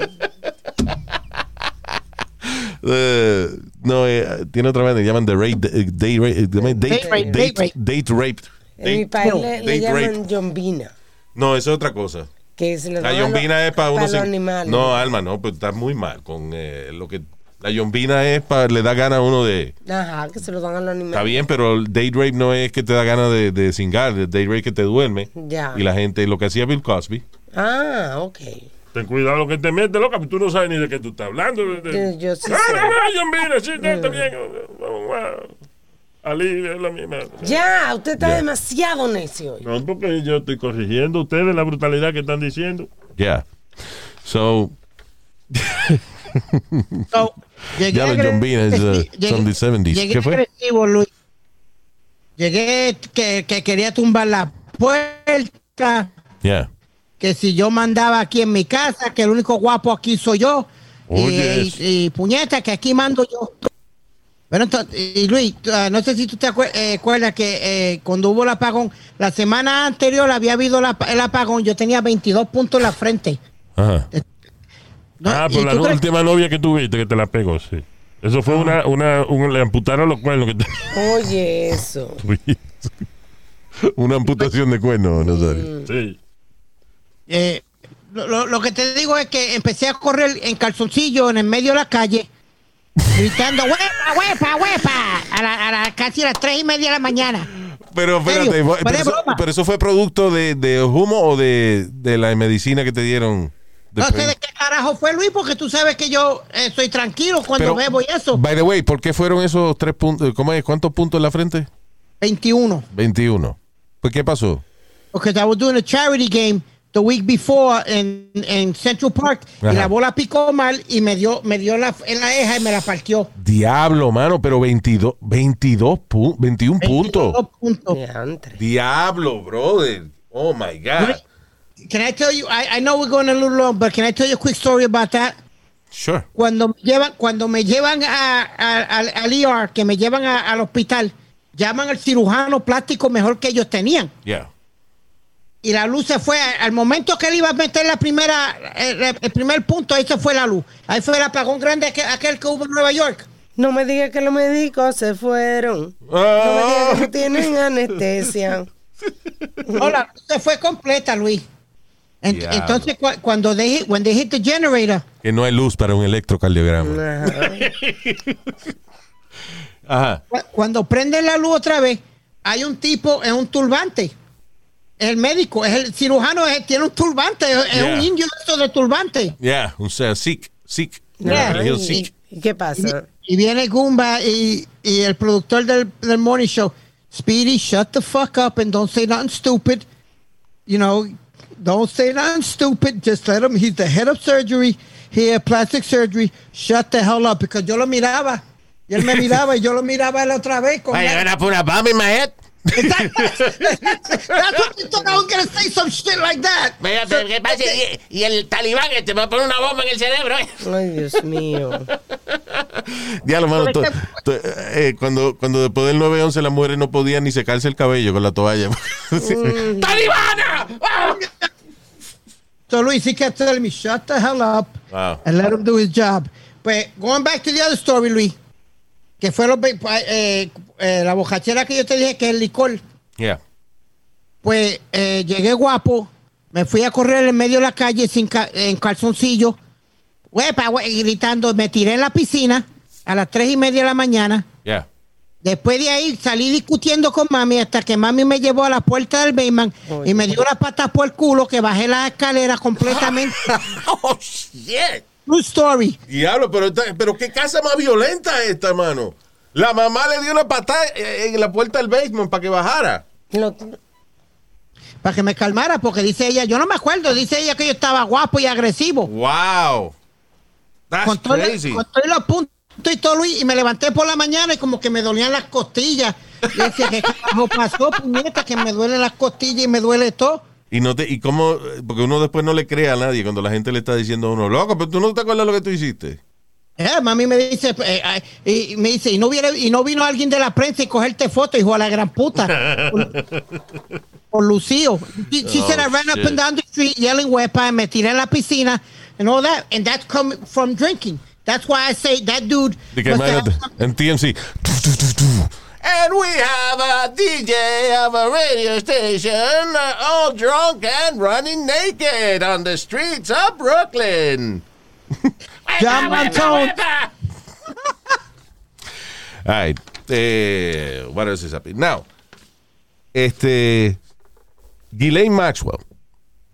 Eh, no, eh, tiene otra vez, le llaman the rape, eh, date rape, eh, date, Date rape, date, rape. En mi país le, llaman rape. No, eso es otra cosa. Que se lo La dan a los- yombina es para uno los animales. No, Alma, no, pues está muy mal con eh, lo que la yombina es para le da gana a uno de Ajá, que se lo dan a los animales. Está bien, pero el date rape no es que te da ganas de, de cingar, el date rape que te duerme. Ya. Y la gente, lo que hacía Bill Cosby. Ah, ok. Ten cuidado lo que te mete, loca, porque tú no sabes ni de qué tú estás hablando. De- de- Yo- sí ah, sé. no, no, yo mira, sí, está bien. Vamos, vamos. Ali es la misma. Ya, usted está Ya. demasiado necio hoy. No, porque yo estoy corrigiendo a ustedes la brutalidad que están diciendo. Yeah. So, So, llegué Ya, los agre- Jombinas, uh, llegué- son the 70s. Llegué ¿Qué fue? agresivo, Luis. Llegué que, que quería tumbar la puerta, yeah. que si yo mandaba aquí en mi casa, que el único guapo aquí soy yo. Y- Oye, y, eso. y puñeta, que aquí mando yo. Bueno, entonces, y Luis, ah, no sé si tú te eh, acuerdas que eh, cuando hubo el apagón, la semana anterior había habido la- el apagón, yo tenía 22 puntos en la frente. Ajá. ¿no? ah, ¿Y por la no- última novia que tuviste que te la pegó, sí. Eso fue una, una, un- le amputaron los cuernos que. Oye, eso. Una amputación de cuerno, Nazario. Sí. Eh, lo, lo- lo que te digo es que empecé a correr en calzoncillo en el medio de la calle, gritando, huepa, huepa, huepa, a, la- a la- casi a las tres y media de la mañana. Pero espérate, pero, eso, pero eso fue producto de, de humo o de, de la medicina que te dieron. No sé de qué carajo fue Luis, porque tú sabes que yo eh, soy tranquilo cuando Pero, bebo y eso. By the way, ¿por qué fueron esos tres puntos? ¿Cómo es? ¿Cuántos puntos en la frente? 21. 21. Pues, ¿qué pasó? Because I was doing a charity game the week before en, en Central Park Ajá. y la bola picó mal y me dio, me dio la, en la eja y me la partió. Diablo, mano, pero 22, 22 pu- 21 puntos. 22 puntos. Diantre. Diablo, brother. Oh my God. Can I tell you, I, I know we're going a little long, but can I tell you a quick story about that? Sure. Cuando me llevan, cuando me llevan a, a- al, al ER, que me llevan a- al hospital, llaman al cirujano plástico mejor que ellos tenían. Yeah. Y la luz se fue. Al momento que él iba a meter la primera, el, el primer punto, ahí se fue la luz. Ahí fue el apagón grande aquel, aquel que hubo en Nueva York. No me digas que los médicos se fueron. No me digas que no tienen anestesia. No, la luz se fue completa, Luis. En- entonces, cu- cuando they hit, when they hit the generator, Que no hay luz para un electrocardiograma. Ajá. Ajá. cu- cuando prenden la luz otra vez, hay un tipo en un turbante. El médico, es el cirujano, es- tiene un turbante, es, Yeah. un indio eso de turbante. Yeah, un sea, sick, sick. Yeah. Le dio ¿Y, sick. y qué pasa? Y viene Goomba y, y el productor del, del morning show, Speedy, shut the fuck up and don't say nothing stupid. You know, don't say nothing stupid. Just let him. He's the head of surgery here, plastic surgery. Shut the hell up. Because yo lo miraba. Y él me miraba y yo lo miraba la otra vez. Con gonna put a bomb in my head. Exacto. That's what you thought I was to say some shit like that. Mira, ¿qué pasa? Y, y el talibán este me pone una bomba en el cerebro. Ay, Dios mío. Diablo, mano. to- to- eh, cuando, cuando después del 9-11 las mujeres no podían ni secarse el cabello con la toalla. Sí. ¡Talibana! So Luis, he kept telling me, shut the hell up Wow. and let him do his job. Pues, going back to the other story, Luis, que fue los eh, eh, la bojachera que yo te dije que es el licor. Yeah. Pues eh, llegué guapo, me fui a correr en medio de la calle sin ca- en calzoncillo, huepa, hue- y gritando, me tiré en la piscina a las tres y media de la mañana. Yeah. Después de ahí salí discutiendo con mami hasta que mami me llevó a la puerta del basement y me dio la pata por el culo que bajé la escalera completamente. Oh, shit. True story. Diablo, pero, pero qué casa más violenta esta, hermano. La mamá le dio una patada en la puerta del basement para que bajara. No, Para que me calmara, porque dice ella, yo no me acuerdo, dice ella que yo estaba guapo y agresivo. Wow. That's con todo, crazy. con todo los puntos y todo, Luis, y me levanté por la mañana y como que me dolían las costillas. Y decía, ¿qué carajo pasó, puñeta? Que me duelen las costillas y me duele todo. Y no te, y cómo, porque uno después no le cree a nadie cuando la gente le está diciendo a uno, loco, pero tú no te acuerdas lo que tú hiciste. Eh, mami me dice, eh, eh, y me dice, y no, viene, y no vino alguien de la prensa y cogerte foto, hijo de la gran puta. por, por Lucío. She, she said I ran up shit. and down the street yelling wepa and me tiré en la piscina and all that. And that's come from drinking. That's why I say that dude. Must have some- en TMC. And we have a DJ of a radio station uh, all drunk and running naked on the streets of Brooklyn. All right. Eh, what else is happening? Now, este, Ghislaine Maxwell,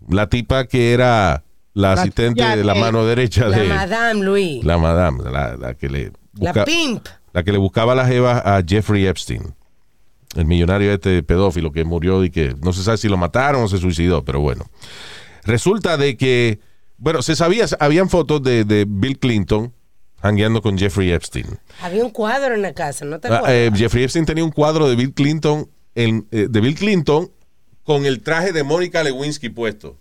la tipa que era la, La asistente de la mano derecha la de Madame Luis. la madame, la, la que le La busca- pimp. La que le buscaba la jeva a Jeffrey Epstein, el millonario este pedófilo que murió y que no se sabe si lo mataron o se suicidó, pero bueno. Resulta de que, bueno, se sabía, habían fotos de, de Bill Clinton hangueando con Jeffrey Epstein. Había un cuadro en la casa, ¿no te Ah, acuerdas? eh, Jeffrey Epstein tenía un cuadro de Bill Clinton en- eh, de Bill Clinton con el traje de Mónica Lewinsky puesto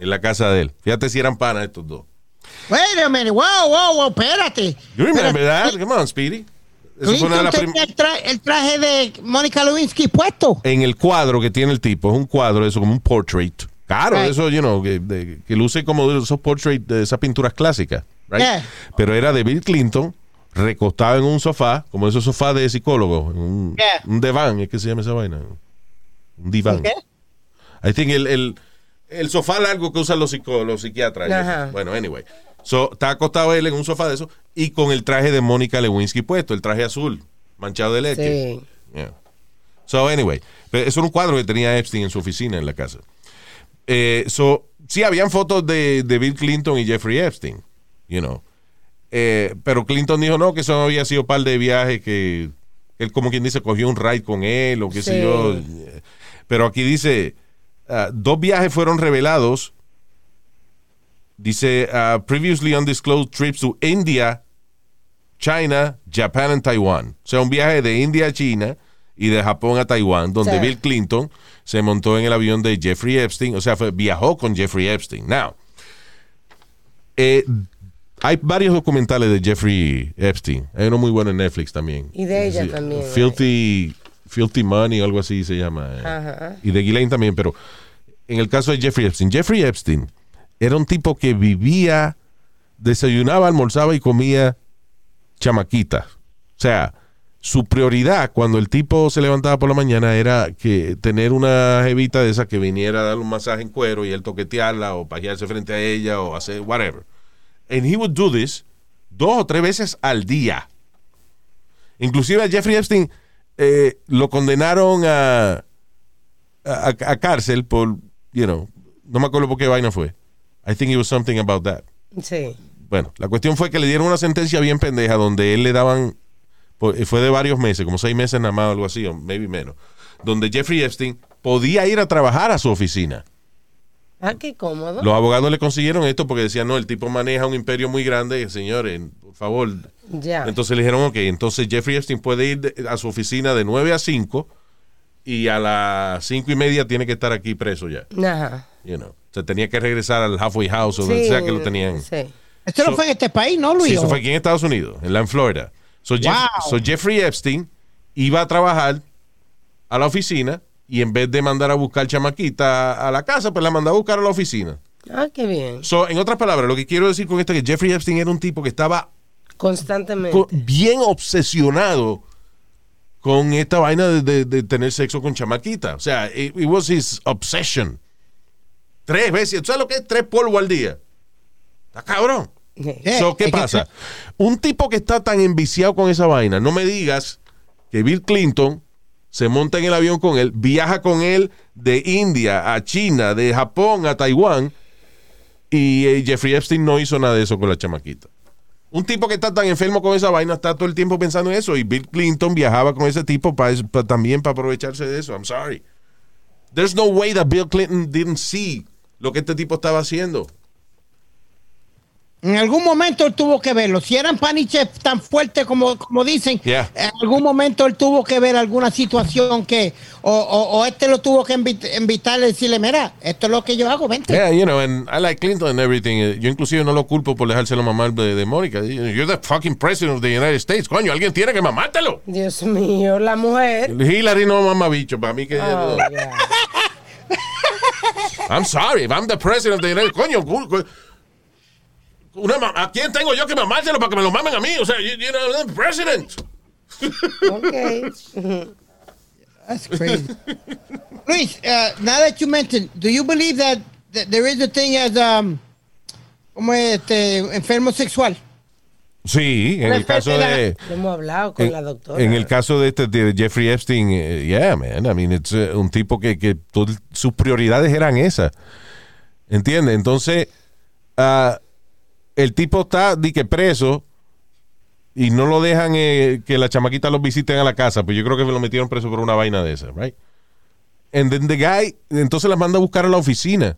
en la casa de él. Fíjate si eran panas estos dos. Wait a minute. Wow, wow, wow, espérate. You remember Espérate. that? Come on, Speedy. Eso fue una de Clinton las prim- tenía el, tra- el traje de Mónica Lewinsky puesto. en el cuadro que tiene el tipo, es un cuadro, eso como un portrait. Claro, Right. eso, you know, que, de- que luce como esos portraits de esas pinturas clásicas, right? Yeah. Pero era de Bill Clinton recostado en un sofá, como esos sofás de psicólogo, en un, Yeah. un diván, es que se llama esa vaina. Un diván. I think el, el, el sofá largo que usan los, psico- los psiquiatras. Bueno, anyway. So, está acostado él en un sofá de eso y con el traje de Mónica Lewinsky puesto, el traje azul, manchado de leche. Sí. Yeah. So, anyway, eso era un cuadro que tenía Epstein en su oficina en la casa. Eh, so, sí, habían fotos de, de Bill Clinton y Jeffrey Epstein, you know. Eh, pero Clinton dijo no, que eso había sido par de viajes que él, como quien dice, cogió un ride con él o qué sé yo. Pero aquí dice, ah, dos viajes fueron revelados. Dice, ah, previously undisclosed trips to India, China, Japan and Taiwan. O sea, un viaje de India a China y de Japón a Taiwán, donde Sí. Bill Clinton se montó en el avión de Jeffrey Epstein, o sea, fue- viajó con Jeffrey Epstein. Now, eh, hay varios documentales de Jeffrey Epstein. Hay uno muy bueno en Netflix también. Y de ella también, Filthy, Filthy Money algo así se llama. eh. Ajá. Y de Ghislaine también, pero en el caso de Jeffrey Epstein, Jeffrey Epstein era un tipo que vivía, desayunaba, almorzaba y comía chamaquitas. O sea, su prioridad cuando el tipo se levantaba por la mañana era que tener una jevita de esa que viniera a darle un masaje en cuero y él toquetearla o pajearse frente a ella o hacer whatever. And he would do this dos o tres veces al día. Inclusive a Jeffrey Epstein eh, lo condenaron a, a, a cárcel por, you know, no me acuerdo por qué vaina fue. I think it was something about that. Sí. Bueno, la cuestión fue que le dieron una sentencia bien pendeja donde él le daban, pues, fue de varios meses, como seis meses nada más o algo así, o maybe menos, donde Jeffrey Epstein podía ir a trabajar a su oficina. Ah, qué cómodo. Los abogados le consiguieron esto porque decían, no, el tipo maneja un imperio muy grande, señores, por favor. Ya. Entonces le dijeron, ok, entonces Jeffrey Epstein puede ir a su oficina de 9 a 5 y a las cinco y media tiene que estar aquí preso ya. Ajá. You know. O sea, tenía que regresar al halfway house o donde Sí, sea que lo tenían. Sí. Esto no So- fue en este país, ¿no, Luis? Sí, eso fue aquí en Estados Unidos, en la en Florida. So, Jeff- Wow. so Jeffrey Epstein iba a trabajar a la oficina y en vez de mandar a buscar chamaquita a la casa, pues la mandaba a buscar a la oficina. Ah, qué bien. So, en otras palabras, lo que quiero decir con esto es que Jeffrey Epstein era un tipo que estaba Constantemente. co- bien obsesionado con esta vaina de, de- de tener sexo con chamaquita. O sea, it, it was his obsession. Tres veces. ¿Tú sabes lo que es? Tres polvos al día. Está cabrón. So, ¿Qué pasa? Un tipo que está tan enviciado con esa vaina, no me digas que Bill Clinton se monta en el avión con él, viaja con él de India a China, de Japón a Taiwán, y eh, Jeffrey Epstein no hizo nada de eso con la chamaquita. Un tipo que está tan enfermo con esa vaina está todo el tiempo pensando en eso, y Bill Clinton viajaba con ese tipo pa- pa- también para aprovecharse de eso. I'm sorry. There's no way that Bill Clinton didn't see lo que este tipo estaba haciendo. En algún momento él tuvo que verlo. Si eran paniches tan fuertes como, como dicen, Yeah. en algún momento él tuvo que ver alguna situación que, o, o- o este lo tuvo que invi- invitar y decirle, mira, esto es lo que yo hago, vente. Yeah, you know, and I like Clinton and everything. Yo inclusive no lo culpo por dejárselo mamar de, de Mónica. You're the fucking president of the United States. Coño, alguien tiene que mamártelo. Dios mío, la mujer. Hillary no mama bicho. Para mí que... Oh. I'm sorry. If I'm the president of the United Coño, una ¿a quién tengo yo que mamárselo para que me lo mamen a mí? O sea, you, you know, I'm the president. Ok. That's crazy. Luis, uh, now that you mentioned, do you believe that, that there is a thing as um, como este enfermo sexual? Sí, en el caso de... Lo hemos hablado con En, la doctora. en el caso de este de Jeffrey Epstein, eh, yeah, man. I mean, it's eh, un tipo que, que todo- sus prioridades eran esas. ¿Entiendes? Entonces, ah, el tipo está que preso y no lo dejan eh, que la chamaquita los visiten a la casa. Pues yo creo que lo metieron preso por una vaina de esa, right? And then the guy, entonces las manda a buscar a la oficina.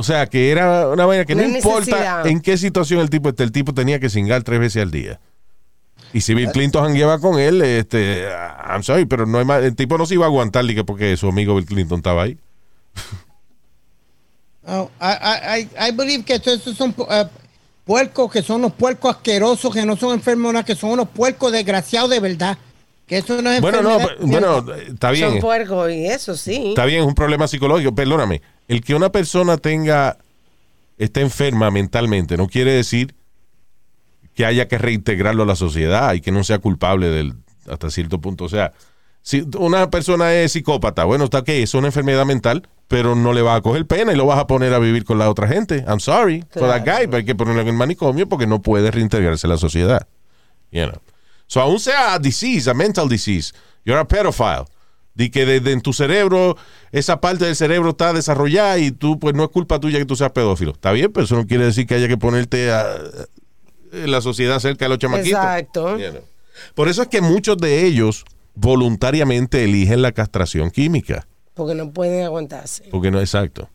O sea, que era una vaina que no, importa en qué situación el tipo esté, el tipo tenía que cingar tres veces al día. Y si Bill Clinton jangueaba con él, este, I'm sorry, pero no hay más, el tipo no se iba a aguantar ni que porque su amigo Bill Clinton estaba ahí. Oh, I, I, I- believe que estos son uh, puercos, que son unos puercos asquerosos, que no son enfermos, que son unos puercos desgraciados de verdad. Que eso no es Bueno, no, bueno, está bien. Son puercos y eso sí. Está bien, es un problema psicológico. Perdóname. El que una persona tenga, esté enferma mentalmente, no quiere decir que haya que reintegrarlo a la sociedad y que no sea culpable del, hasta cierto punto. O sea, si una persona es psicópata, bueno, está que es una enfermedad mental, pero no le va a coger pena y lo vas a poner a vivir con la otra gente. I'm sorry for that guy, pero hay que ponerlo en el manicomio porque no puede reintegrarse a la sociedad. You know. So, aún sea a disease, a mental disease, you're a pedophile. Di que desde en tu cerebro, esa parte del cerebro está desarrollada y tú, pues no es culpa tuya que tú seas pedófilo. Está bien, pero eso no quiere decir que haya que ponerte a, en la sociedad cerca de los chamaquitos. Exacto. You know. Por eso es que muchos de ellos voluntariamente eligen la castración química. Porque no pueden aguantarse. Porque no, exacto.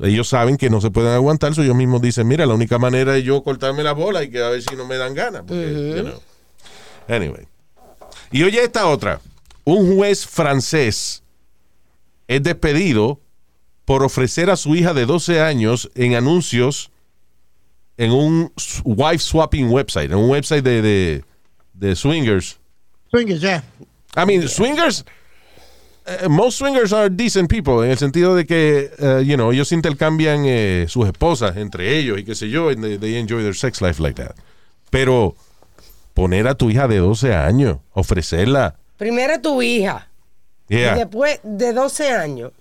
Ellos saben que no se pueden aguantar, ellos mismos dicen, mira, la única manera es yo cortarme la bola y que a ver si no me dan ganas. porque, you know. Anyway. Y oye esta otra. Un juez francés es despedido por ofrecer a su hija de 12 años en anuncios en un wife swapping website, en un website de, de, de swingers. Swingers, yeah. I mean, swingers, eh, most swingers are decent people, en el sentido de que, eh, you know, ellos intercambian eh, sus esposas entre ellos y qué sé yo, and they, they enjoy their sex life like that. Pero poner a tu hija de 12 años, ofrecerla, Primero tu hija. Y después de 12 años.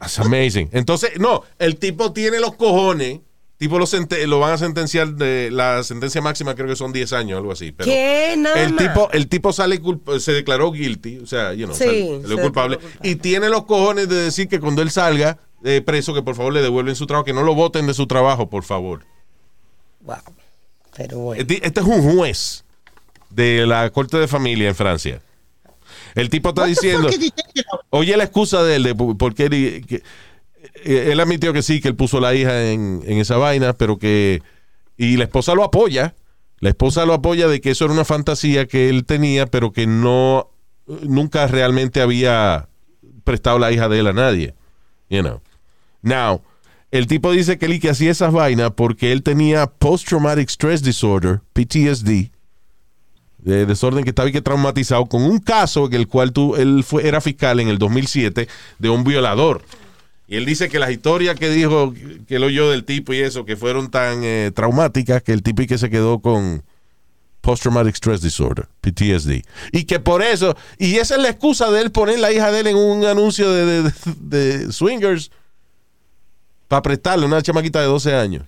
that's amazing. Entonces, no, el tipo tiene los cojones, tipo lo, van a sentenciar, de la sentencia máxima creo que son 10 años, algo así. Pero ¿Qué? Nada el más. tipo, el tipo sale culp- se declaró guilty, o sea, you know, Sí, culpable. y tiene los cojones de decir que cuando él salga eh, preso, que por favor le devuelven su trabajo, que no lo voten de su trabajo, por favor. Wow. Pero bueno. Este, este es un juez de la corte de familia en Francia. El tipo está diciendo, oye la excusa de él, de por qué él, que- eh, él admitió que sí, que él puso la hija en, en esa vaina, pero que, y la esposa lo apoya, la esposa lo apoya de que eso era una fantasía que él tenía, pero que no, nunca realmente había prestado la hija de él a nadie. You know. Now, el tipo dice que él y que hacía esas vainas porque él tenía post-traumatic stress disorder, PTSD, de desorden que estaba y que traumatizado con un caso en el cual tú, él fue, era fiscal en el 2007 de un violador. Y él dice que las historias que dijo, que él oyó del tipo y eso, que fueron tan eh, traumáticas que el tipo y que se quedó con post-traumatic stress disorder, PTSD. Y que por eso, y esa es la excusa de él poner la hija de él en un anuncio de, swingers para prestarle una chamaquita de 12 años.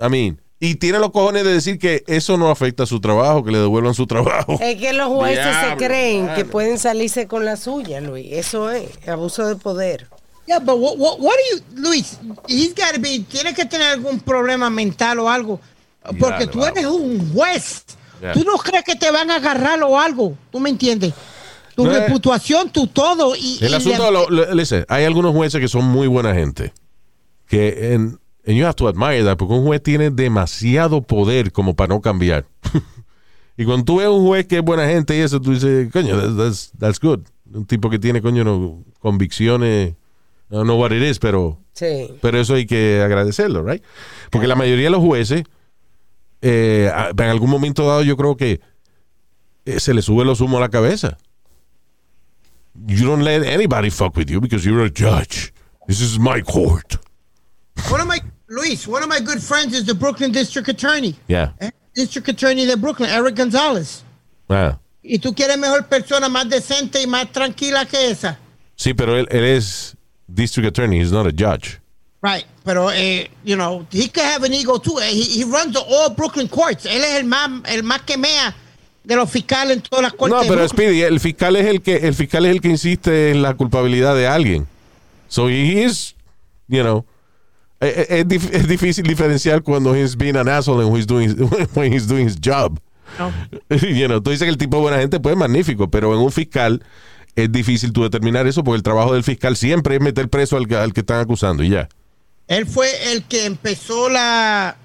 I mean, y tiene los cojones de decir que eso no afecta a su trabajo, que le devuelvan su trabajo. Es que los jueces se creen que pueden salirse con la suya, Luis. Eso es abuso de poder. Yeah, but what, what, what do you, Luis? He's got to be, tiene que tener algún problema mental o algo. Porque Dale, tú eres un juez. Yeah. Tú no crees que te van a agarrar o algo. ¿Tú me entiendes? Tu No, reputación, tu todo. Y, El y asunto, le- lo, lo- hay algunos jueces que son muy buena gente. Que en, and you have to admire that, porque un juez tiene demasiado poder como para no cambiar. y cuando tú ves un juez que es buena gente y eso, tú dices, coño, that's, that's, that's good. Un tipo que tiene, coño, no, convicciones, I don't know what it is, pero, Sí. pero eso hay que agradecerlo, right? Porque la mayoría de los jueces, eh, en algún momento dado, yo creo que eh, se le sube los humos a la cabeza. You don't let anybody fuck with you because you're a judge. This is my court. One of my, Luis, one of my good friends is the Brooklyn District Attorney. Yeah. Eh, District Attorney de Brooklyn, Eric Gonzalez. Ah. Y tú quieres mejor persona, más decente y más tranquila que esa. Sí, pero él, él es district attorney. He's not a judge. Right, pero, eh, you know, he could have an ego too. Eh, He, he runs all Brooklyn courts. Él es el más, el más que mea de los fiscales en todas las cortes. No, pero. Speedy, el fiscal es el que el fiscal es el que insiste en la culpabilidad de alguien. So he is, you know, eh, eh, es, dif- es difícil diferenciar cuando he's being an asshole and when he's doing when he's doing his job. No. You know, tú dices que el tipo de buena gente pues magnífico, pero en un fiscal es difícil tú determinar eso porque el trabajo del fiscal siempre es meter preso al, que- al que están acusando y ya. Él fue el que empezó la.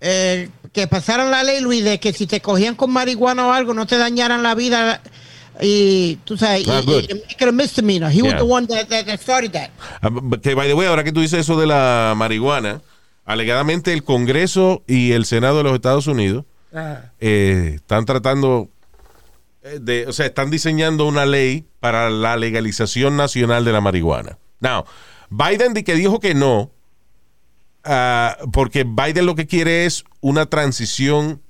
eh, que pasaron la ley, Luis, de que si te cogían con marihuana o algo, no te dañaran la vida. Y tú sabes, Ah, y- good. y a misdemeanor. He was Yeah. the one that, that, that started that. Ah, Que, by the way, ahora que tú dices eso de la marihuana, alegadamente el Congreso y el Senado de los Estados Unidos Ajá. eh, están tratando eh, de, o sea, están diseñando una ley para la legalización nacional de la marihuana. Now, Biden que dijo que no, ah, porque Biden lo que quiere es una transición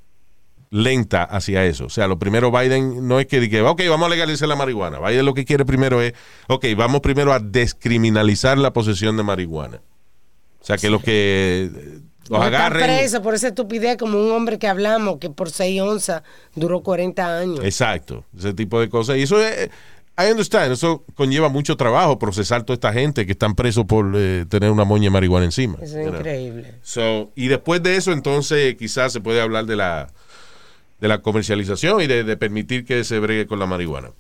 lenta hacia eso. O sea, lo primero Biden no es que diga, ok, vamos a legalizar la marihuana. Biden lo que quiere primero es, ok, vamos primero a descriminalizar la posesión de marihuana. O sea, que los que eh, los No está agarren... preso por esa estupidez como un hombre que hablamos que por 6 onzas duró 40 años. Exacto, ese tipo de cosas. Y eso es, I understand, eso conlleva mucho trabajo procesar toda esta gente que están presos por eh, tener una moña de marihuana encima. Eso es increíble. So, y después de eso, entonces quizás se puede hablar de la, de la comercialización y de, de permitir que se bregue con la marihuana.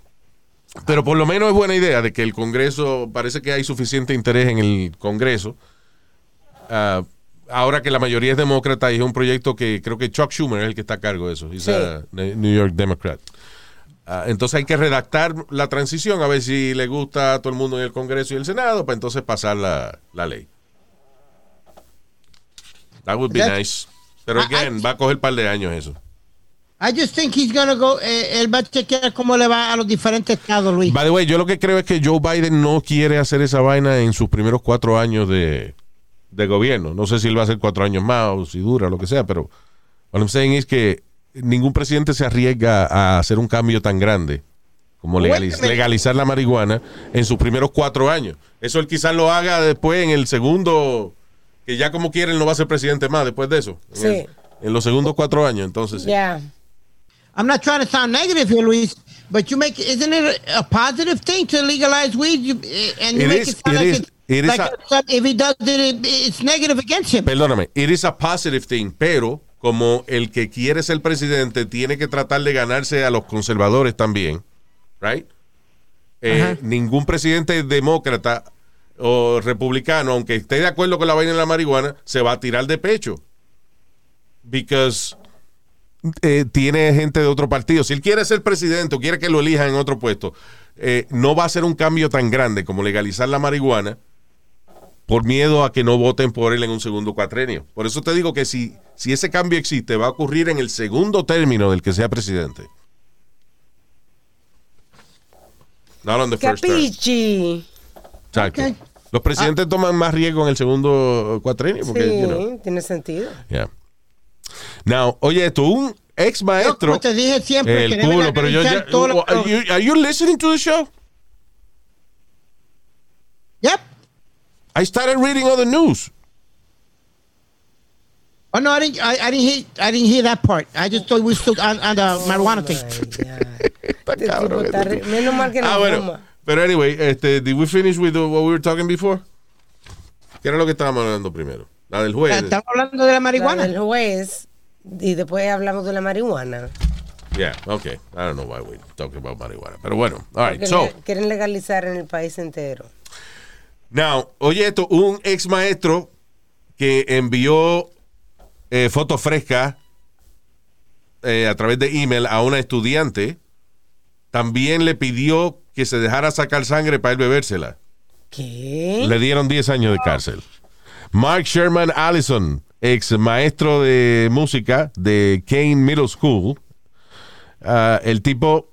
Pero por lo menos es buena idea de que el Congreso, parece que hay suficiente interés en el Congreso. ah, ahora que la mayoría es demócrata y es un proyecto que creo que Chuck Schumer es el que está a cargo de eso. Sí. New York Democrat. Ah, entonces hay que redactar la transición a ver si le gusta a todo el mundo en el Congreso y el Senado para entonces pasar la, la ley. That would be nice. Pero I- again, va a coger un par de años eso. I just think he's gonna go, eh, él va a chequear cómo le va a los diferentes estados, Luis. By the way, yo lo que creo es que Joe Biden no quiere hacer esa vaina en sus primeros cuatro años de, de gobierno. No sé si él va a hacer cuatro años más o si dura, lo que sea, pero what I'm saying es que ningún presidente se arriesga a hacer un cambio tan grande como legaliz- legalizar la marihuana en sus primeros cuatro años. Eso él quizás lo haga después en el segundo, que ya como quieren no va a ser presidente más después de eso. En, Sí. el- en los segundos cuatro años, entonces. sí. Ya. I'm not trying to sound negative here, Luis, but you make isn't it a, positive thing to legalize weed? You, eh, and you It make is- it sound it like is- it's, it is like a- it's- if he does it, it, it's negative against him. Perdóname, it is a positive thing, pero como el que quiere ser presidente tiene que tratar de ganarse a los conservadores también, right? Eh, ningún presidente demócrata o republicano, aunque esté de acuerdo con la vaina de la marihuana, se va a tirar de pecho. Because eh, tiene gente de otro partido. Si él quiere ser presidente o quiere que lo elijan en otro puesto, eh, no va a ser un cambio tan grande como legalizar la marihuana por miedo a que no voten por él en un segundo cuatrenio. Por eso te digo que si, si ese cambio existe, va a ocurrir en el segundo término del que sea presidente. Not on the first term. Capichi. Exacto. Los presidentes toman más riesgo en el segundo cuatrenio porque, Sí, you know, tiene sentido. yeah. Now, oye, esto, un ex Yo, maestro. como te dije siempre, El que culo, pero yo ya. lo- Are you, are you listening to the show? Yep. I started reading all the news. Oh no, I didn't. I, I didn't hear. I didn't hear that part. I just thought we stood on, on the marijuana thing. Está Este cabrón, está este re- tipo. Menos mal que no Ah, bueno. Pero anyway, este, did we finish with the- what we were talking before? ¿Qué era lo que estábamos hablando primero? La del juez. Estamos hablando de la La marihuana. del juez. Y después hablamos de la marihuana. Yeah, okay. I don't know why we talking about marijuana. Pero bueno, all right. So, le- quieren legalizar en el país entero. now, oye esto, un ex maestro que envió eh, fotos frescas eh, a través de email a una estudiante, también le pidió que se dejara sacar sangre para él bebérsela. ¿Qué? Le dieron 10 años de cárcel. Mark Sherman Allison, ex maestro de música de Kane Middle School. ah, el tipo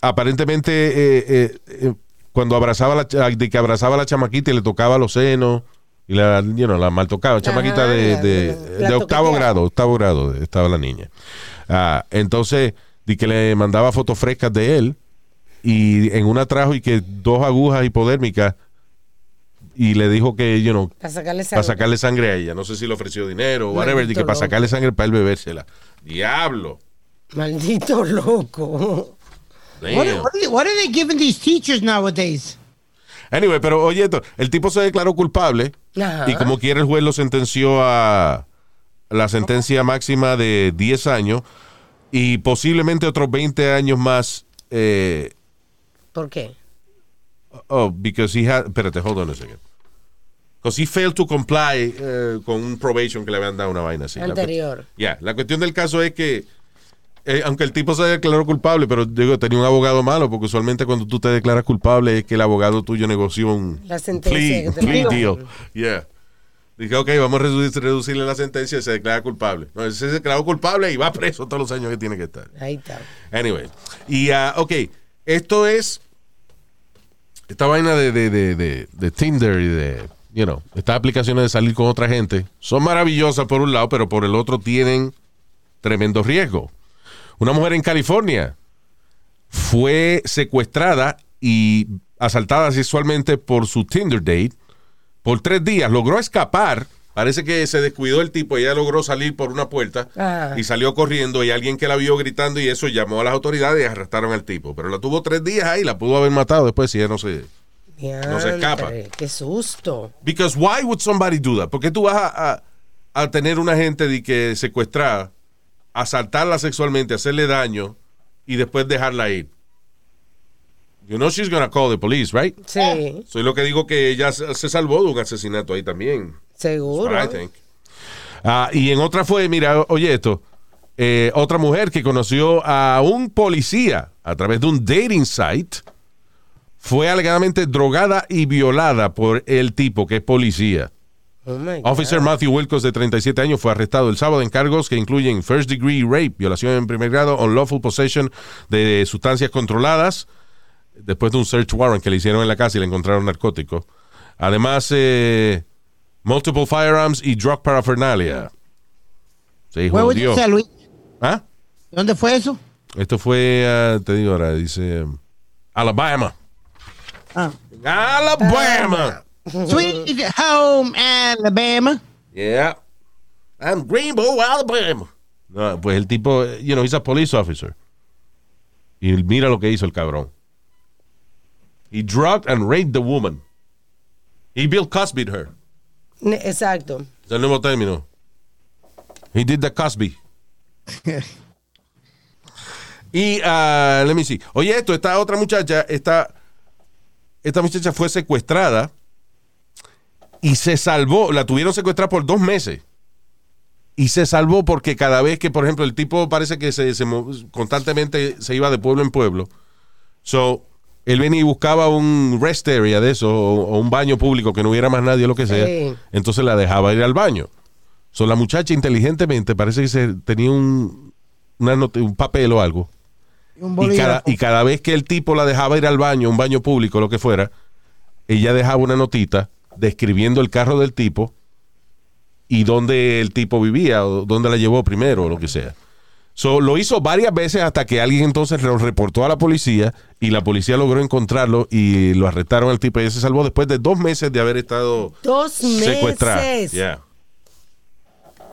aparentemente eh, eh, eh, cuando abrazaba la, de que abrazaba a la chamaquita y le tocaba los senos y la, you know, la mal tocaba, chamaquita Ajá, de, octavo grado, octavo grado estaba la niña. Ah, entonces, di que le mandaba fotos frescas de él y en una trajo y que dos agujas hipodérmicas y le dijo que, you know, Para sacarle para sangre. sacarle sangre a ella. No sé si le ofreció dinero o whatever, que para sacarle sangre para él bebérsela. Diablo. Maldito loco. What, are- Damn. what, are they, what are they giving these teachers nowadays? Anyway, pero oye esto, el tipo se declaró culpable Ajá. y como quiere el juez lo sentenció a la sentencia máxima de 10 años y posiblemente otros 20 años más. Eh, ¿Por qué? oh, because he had, espérate, hold on a second. Because he failed to comply eh, con un probation que le habían dado una vaina así. Anterior. Ya, la cuestión del caso es que, eh, aunque el tipo se declaró culpable, pero digo, tenía un abogado malo, porque usualmente cuando tú te declaras culpable es que el abogado tuyo negoció un La sentencia plea, que te plea deal. Yeah. Dije, ok, vamos a reducir- reducirle la sentencia y se declara culpable. No, se declaró culpable y va preso todos los años que tiene que estar. Ahí está. Anyway. Y, ah, ok, esto es. Esta vaina de, de, de, de, de Tinder y de. You know, estas aplicaciones de salir con otra gente son maravillosas por un lado, pero por el otro tienen tremendo riesgo. Una mujer en California fue secuestrada y asaltada sexualmente por su Tinder date por tres días. Logró escapar. Parece que se descuidó el tipo. Ella logró salir por una puerta Ah. y salió corriendo. Y alguien que la vio gritando y eso llamó a las autoridades y arrestaron al tipo. Pero la tuvo tres días ahí. La pudo haber matado después si ella no se. No se escapa. Qué susto. Because why would somebody do that? ¿Por qué tú vas a, a- a tener una gente de que secuestrar, asaltarla sexualmente, hacerle daño y después dejarla ir? You know she's gonna call the police, right? Sí, Soy lo que digo que ella se salvó de un asesinato ahí también. seguro. I think. Ah, y en otra fue, mira, oye esto, eh, otra mujer que conoció a un policía a través de un dating site fue alegadamente drogada y violada por el tipo que es policía. Oh God. Officer Matthew Wilcox, de 37 años, fue arrestado el sábado en cargos que incluyen first degree rape, violación en primer grado, unlawful possession de sustancias controladas, después de un search warrant que le hicieron en la casa y le encontraron narcóticos. Además, eh, multiple firearms y drug paraphernalia. Se jodió. ¿Ah? ¿Dónde fue eso? Esto fue, ah, te digo ahora, dice um, Alabama. Ah. Alabama. Sweet Home Alabama. Yeah. I'm Greenbow, Alabama. No, pues el tipo, you know, he's a police officer. Y mira lo que hizo el cabrón. He drugged and raped the woman. He Bill Cosby'd her. Exacto. Es el nuevo término. He did the Cosby. y, ah, let me see. Oye, esto, esta otra muchacha, esta, esta muchacha fue secuestrada y se salvó. La tuvieron secuestrada por dos meses. Y se salvó porque cada vez que, por ejemplo, el tipo parece que se, constantemente se iba de pueblo en pueblo. So, él venía y buscaba un rest area de eso, o, o un baño público que no hubiera más nadie o lo que sea. Entonces la dejaba ir al baño. So, la muchacha inteligentemente parece que se, tenía un, una un papel o algo. Y cada, y cada vez que el tipo la dejaba ir al baño, un baño público, lo que fuera, ella dejaba una notita describiendo el carro del tipo y dónde el tipo vivía o dónde la llevó primero o lo que sea. So, lo hizo varias veces hasta que alguien entonces lo reportó a la policía y la policía logró encontrarlo y lo arrestaron al tipo y ella se salvó después de dos meses de haber estado Dos meses. Yeah.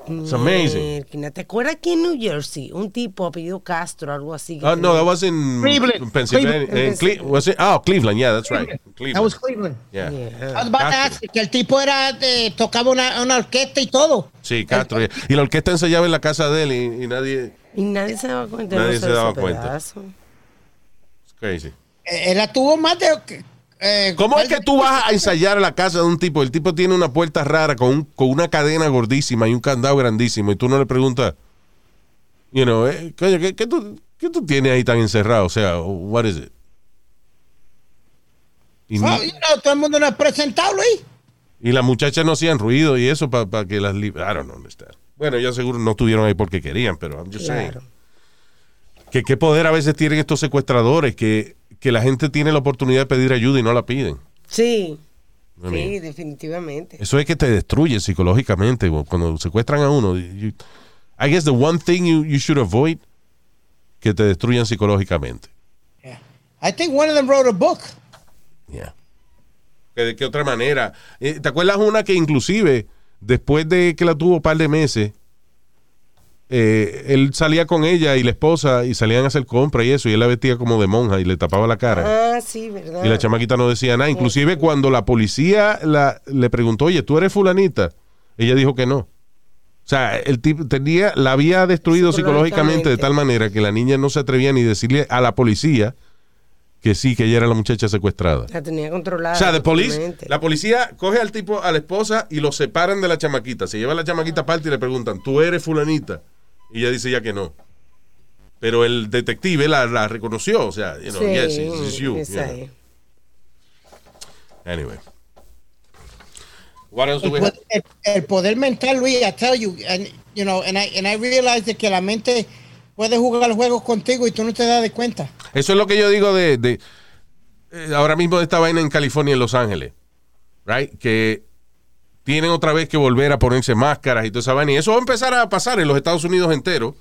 It's amazing. ¿Te acuerdas aquí en New Jersey? Un tipo apellido Castro, algo así. Oh, no, tenía- that was in Cleveland. Pennsylvania. Cleveland. in Cle- was it? Oh, Cleveland, yeah, that's right. Cleveland. That was Cleveland. Yeah. I was about to Castro. ask, que el tipo era de, tocaba una, una orquesta y todo. Sí, Castro. yeah. Y la orquesta ensayaba en la casa de él y, y nadie. Y nadie se daba cuenta. Nadie no se ese daba cuenta. pedazo. It's crazy. Eh, Él la tuvo más de. Eh, ¿Cómo es que tú vas a ensayar a la casa de un tipo? El tipo tiene una puerta rara con, un- con una cadena gordísima y un candado grandísimo y tú no le preguntas, you know, eh, coño, ¿qué, qué tú, qué tú tienes ahí tan encerrado? O sea, what is it? Y, Oh, you know, todo el mundo no es presentable ahí. y las muchachas no hacían ruido y eso para que las... I don't understand. Bueno, ya seguro no estuvieron ahí porque querían, pero I'm just saying. Claro. Que qué poder a veces tienen estos secuestradores que, que la gente tiene la oportunidad de pedir ayuda y no la piden. Sí. I mean, Sí, definitivamente. Eso es que te destruye psicológicamente cuando secuestran a uno. you- I guess the one thing you, you should avoid que te destruyan psicológicamente. I think one of them wrote a book. Yeah. Que ¿De qué otra manera? Eh, ¿Te acuerdas una que inclusive después de que la tuvo un par de meses, eh, él salía con ella y la esposa y salían a hacer compras y eso y él la vestía como de monja y le tapaba la cara? Ah, sí, ¿verdad? Y la chamaquita no decía nada. Inclusive cuando la policía la, le preguntó, oye, ¿tú eres fulanita? Ella dijo que no. O sea, el tipo tenía, la había destruido psicológicamente de tal manera que la niña no se atrevía ni decirle a la policía que sí, que ella era la muchacha secuestrada. La tenía controlada. O sea, de totalmente. la policía coge al tipo, a la esposa y lo separan de la chamaquita. Se lleva a la chamaquita aparte y le preguntan, ¿tú eres fulanita? Y ella dice ya que no. Pero el detective la, la reconoció. O sea, you know, Sí, yes, it's, it's you. know. Anyway. What else do El we el- el poder mental, Luis, I tell you, and, you know, and I, and I realize de que la mente puede jugar juegos contigo y tú no te das de cuenta. Eso es lo que yo digo de, de, eh, ahora mismo de esta vaina en California, en Los Ángeles. Right? Que tienen otra vez que volver a ponerse máscaras y toda esa vaina. Y eso va a empezar a pasar en los Estados Unidos enteros.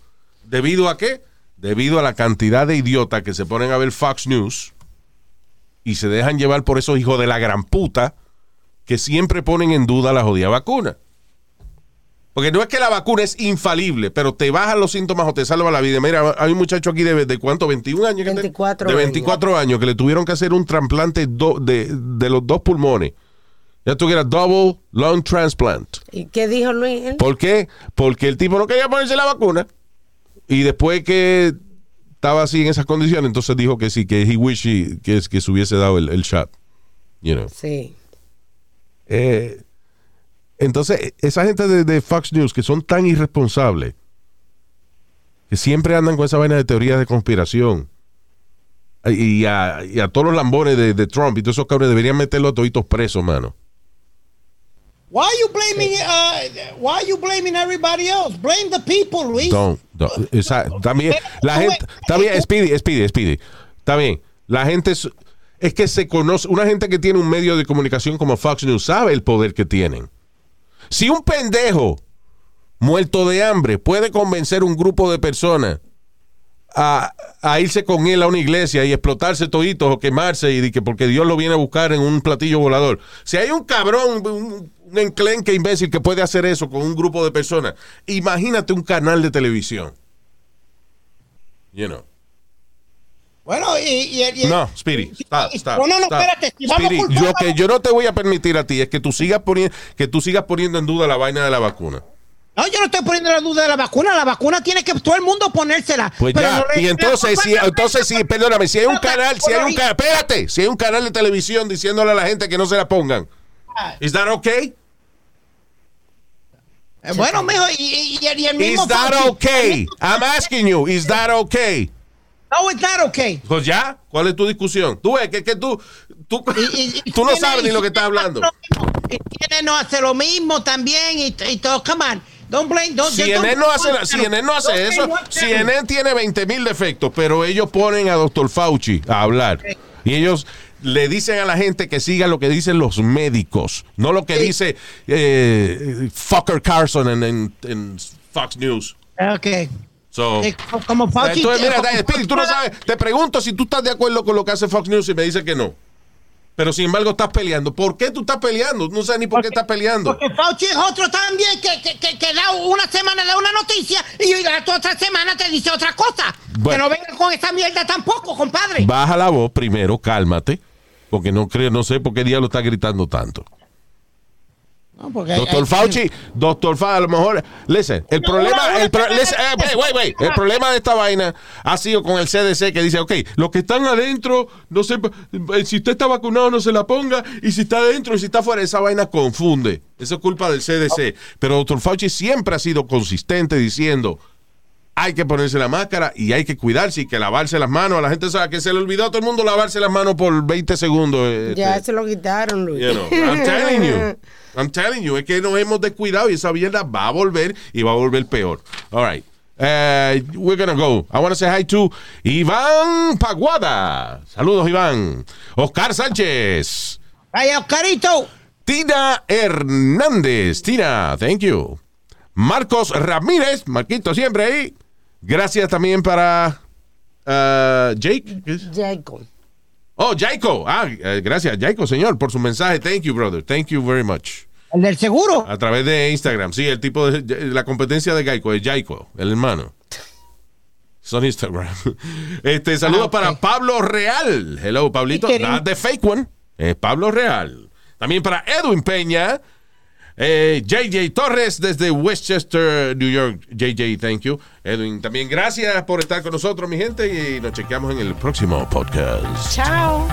¿Debido a qué? Debido a la cantidad de idiotas que se ponen a ver Fox News y se dejan llevar por esos hijos de la gran puta que siempre ponen en duda la jodida vacuna. Porque no es que la vacuna es infalible, pero te bajan los síntomas o te salva la vida. Mira, hay un muchacho aquí de, de cuánto, 21 años. que te- 24 de 24 años. que le tuvieron que hacer un trasplante de, de los dos pulmones. Ya tuviera double lung transplant. ¿Y qué dijo Luis? Él? ¿Por qué? Porque el tipo no quería ponerse la vacuna. Y después que estaba así en esas condiciones, entonces dijo que sí, que he wish he- que, que se hubiese dado el, el shot. You know. Sí. Eh, entonces, esa gente de, de Fox News que son tan irresponsables, que siempre andan con esa vaina de teorías de conspiración, y a, y a todos los lambones de, de Trump y todos esos cabrones deberían meterlos a toditos presos, mano. Why are you blaming? Uh, why are you blaming everybody else? Blame the people, Luis. Don't, don't. Esa- también, la gente, está bien, Speedy, Speedy, Speedy. Está bien. La gente es, es que se conoce, una gente que tiene un medio de comunicación como Fox News sabe el poder que tienen. Si un pendejo muerto de hambre puede convencer un grupo de personas a, a irse con él a una iglesia y explotarse toditos o quemarse y que porque Dios lo viene a buscar en un platillo volador. Si hay un cabrón, un, un enclenque imbécil que puede hacer eso con un grupo de personas, imagínate un canal de televisión. You know. Bueno, y, y- y- No, Speedy, stop, stop, No, no, no, espérate. Si vamos Speedy, culpar- yo que yo no te voy a permitir a ti es que tú sigas poniendo que tú sigas poniendo en duda la vaina de la vacuna. No, yo no estoy poniendo la duda de la vacuna. La vacuna tiene que todo el mundo ponérsela. Pues Pero ya, no y entonces si entonces si perdóname, si hay un canal, si hay un canal, espérate, si hay un canal de televisión diciéndole a la gente que no se la pongan. ¿Is that okay? Eh, Bueno, mijo, y, y- y- y el mismo Is that Fauci- okay? I'm asking you, is that okay? No, it's not okay. Pues ya, ¿cuál es tu discusión? Tú ves que, que tú, tú, tú no sabes ni lo que estás hablando. Y tiene no hace lo mismo también y, y todo. Come on. Don't blame. Don't, CNN don't- no hace, CNN no hace Don't eso. CNN tiene 20 mil defectos, pero ellos ponen a Dr. Fauci a hablar. Y ellos le dicen a la gente que siga lo que dicen los médicos, no lo que dice eh, Fucker Carson en, en- en Fox News. Ok. So, Eh, como Fauci. entonces, mira, tú no sabes. Te pregunto si tú estás de acuerdo con lo que hace Fox News y me dice que no. Pero sin embargo estás peleando. ¿Por qué tú estás peleando? No sé ni por qué estás peleando. Porque Fauci es otro también que, que, que, que da una semana da una noticia y la otra semana te dice otra cosa. Bueno. Que no vengan con esa mierda tampoco, compadre. Baja la voz primero, cálmate. Porque no creo, no sé por qué diablo está gritando tanto. No, porque Doctor hay- Fauci, doctor Fauci, a lo mejor, listen, el problema, el, pro- listen, eh, wait, wait, wait. el problema de esta vaina ha sido con el CDC que dice, ok, los que están adentro, no sé, eh, si usted está vacunado no se la ponga, y si está adentro y si está fuera, esa vaina confunde. Eso es culpa del CDC. Pero doctor Fauci siempre ha sido consistente diciendo, hay que ponerse la máscara y hay que cuidarse y que lavarse las manos. A la gente sabe que se le olvidó a todo el mundo lavarse las manos por 20 segundos. eh, Ya este. se lo quitaron, Luis. You know, I'm telling you. I'm telling you. Es que nos hemos descuidado y esa mierda va a volver y va a volver peor. All right. Uh, we're gonna go. I want to say hi to Iván Paguada. Saludos, Iván. Oscar Sánchez. Vaya, Oscarito. Tina Hernández. Tina, thank you. Marcos Ramírez. Marquito siempre ahí. Gracias también para uh, Jake. Jacob. Oh, Jaiko. Ah, eh, gracias, Jaiko, señor, por su mensaje. Thank you, brother. Thank you very much. El del seguro. A través de Instagram. Sí, el tipo de la competencia de Geico es Jaiko, el hermano. Son Instagram. Este, saludos Ah, para Pablo Real. Hello, Pablito. Not the fake one. Es Pablo Real. También para Edwin Peña. Eh, JJ Torres desde Westchester, New York. JJ, thank you. Edwin, también gracias por estar con nosotros, mi gente, y nos chequeamos en el próximo podcast. Chao.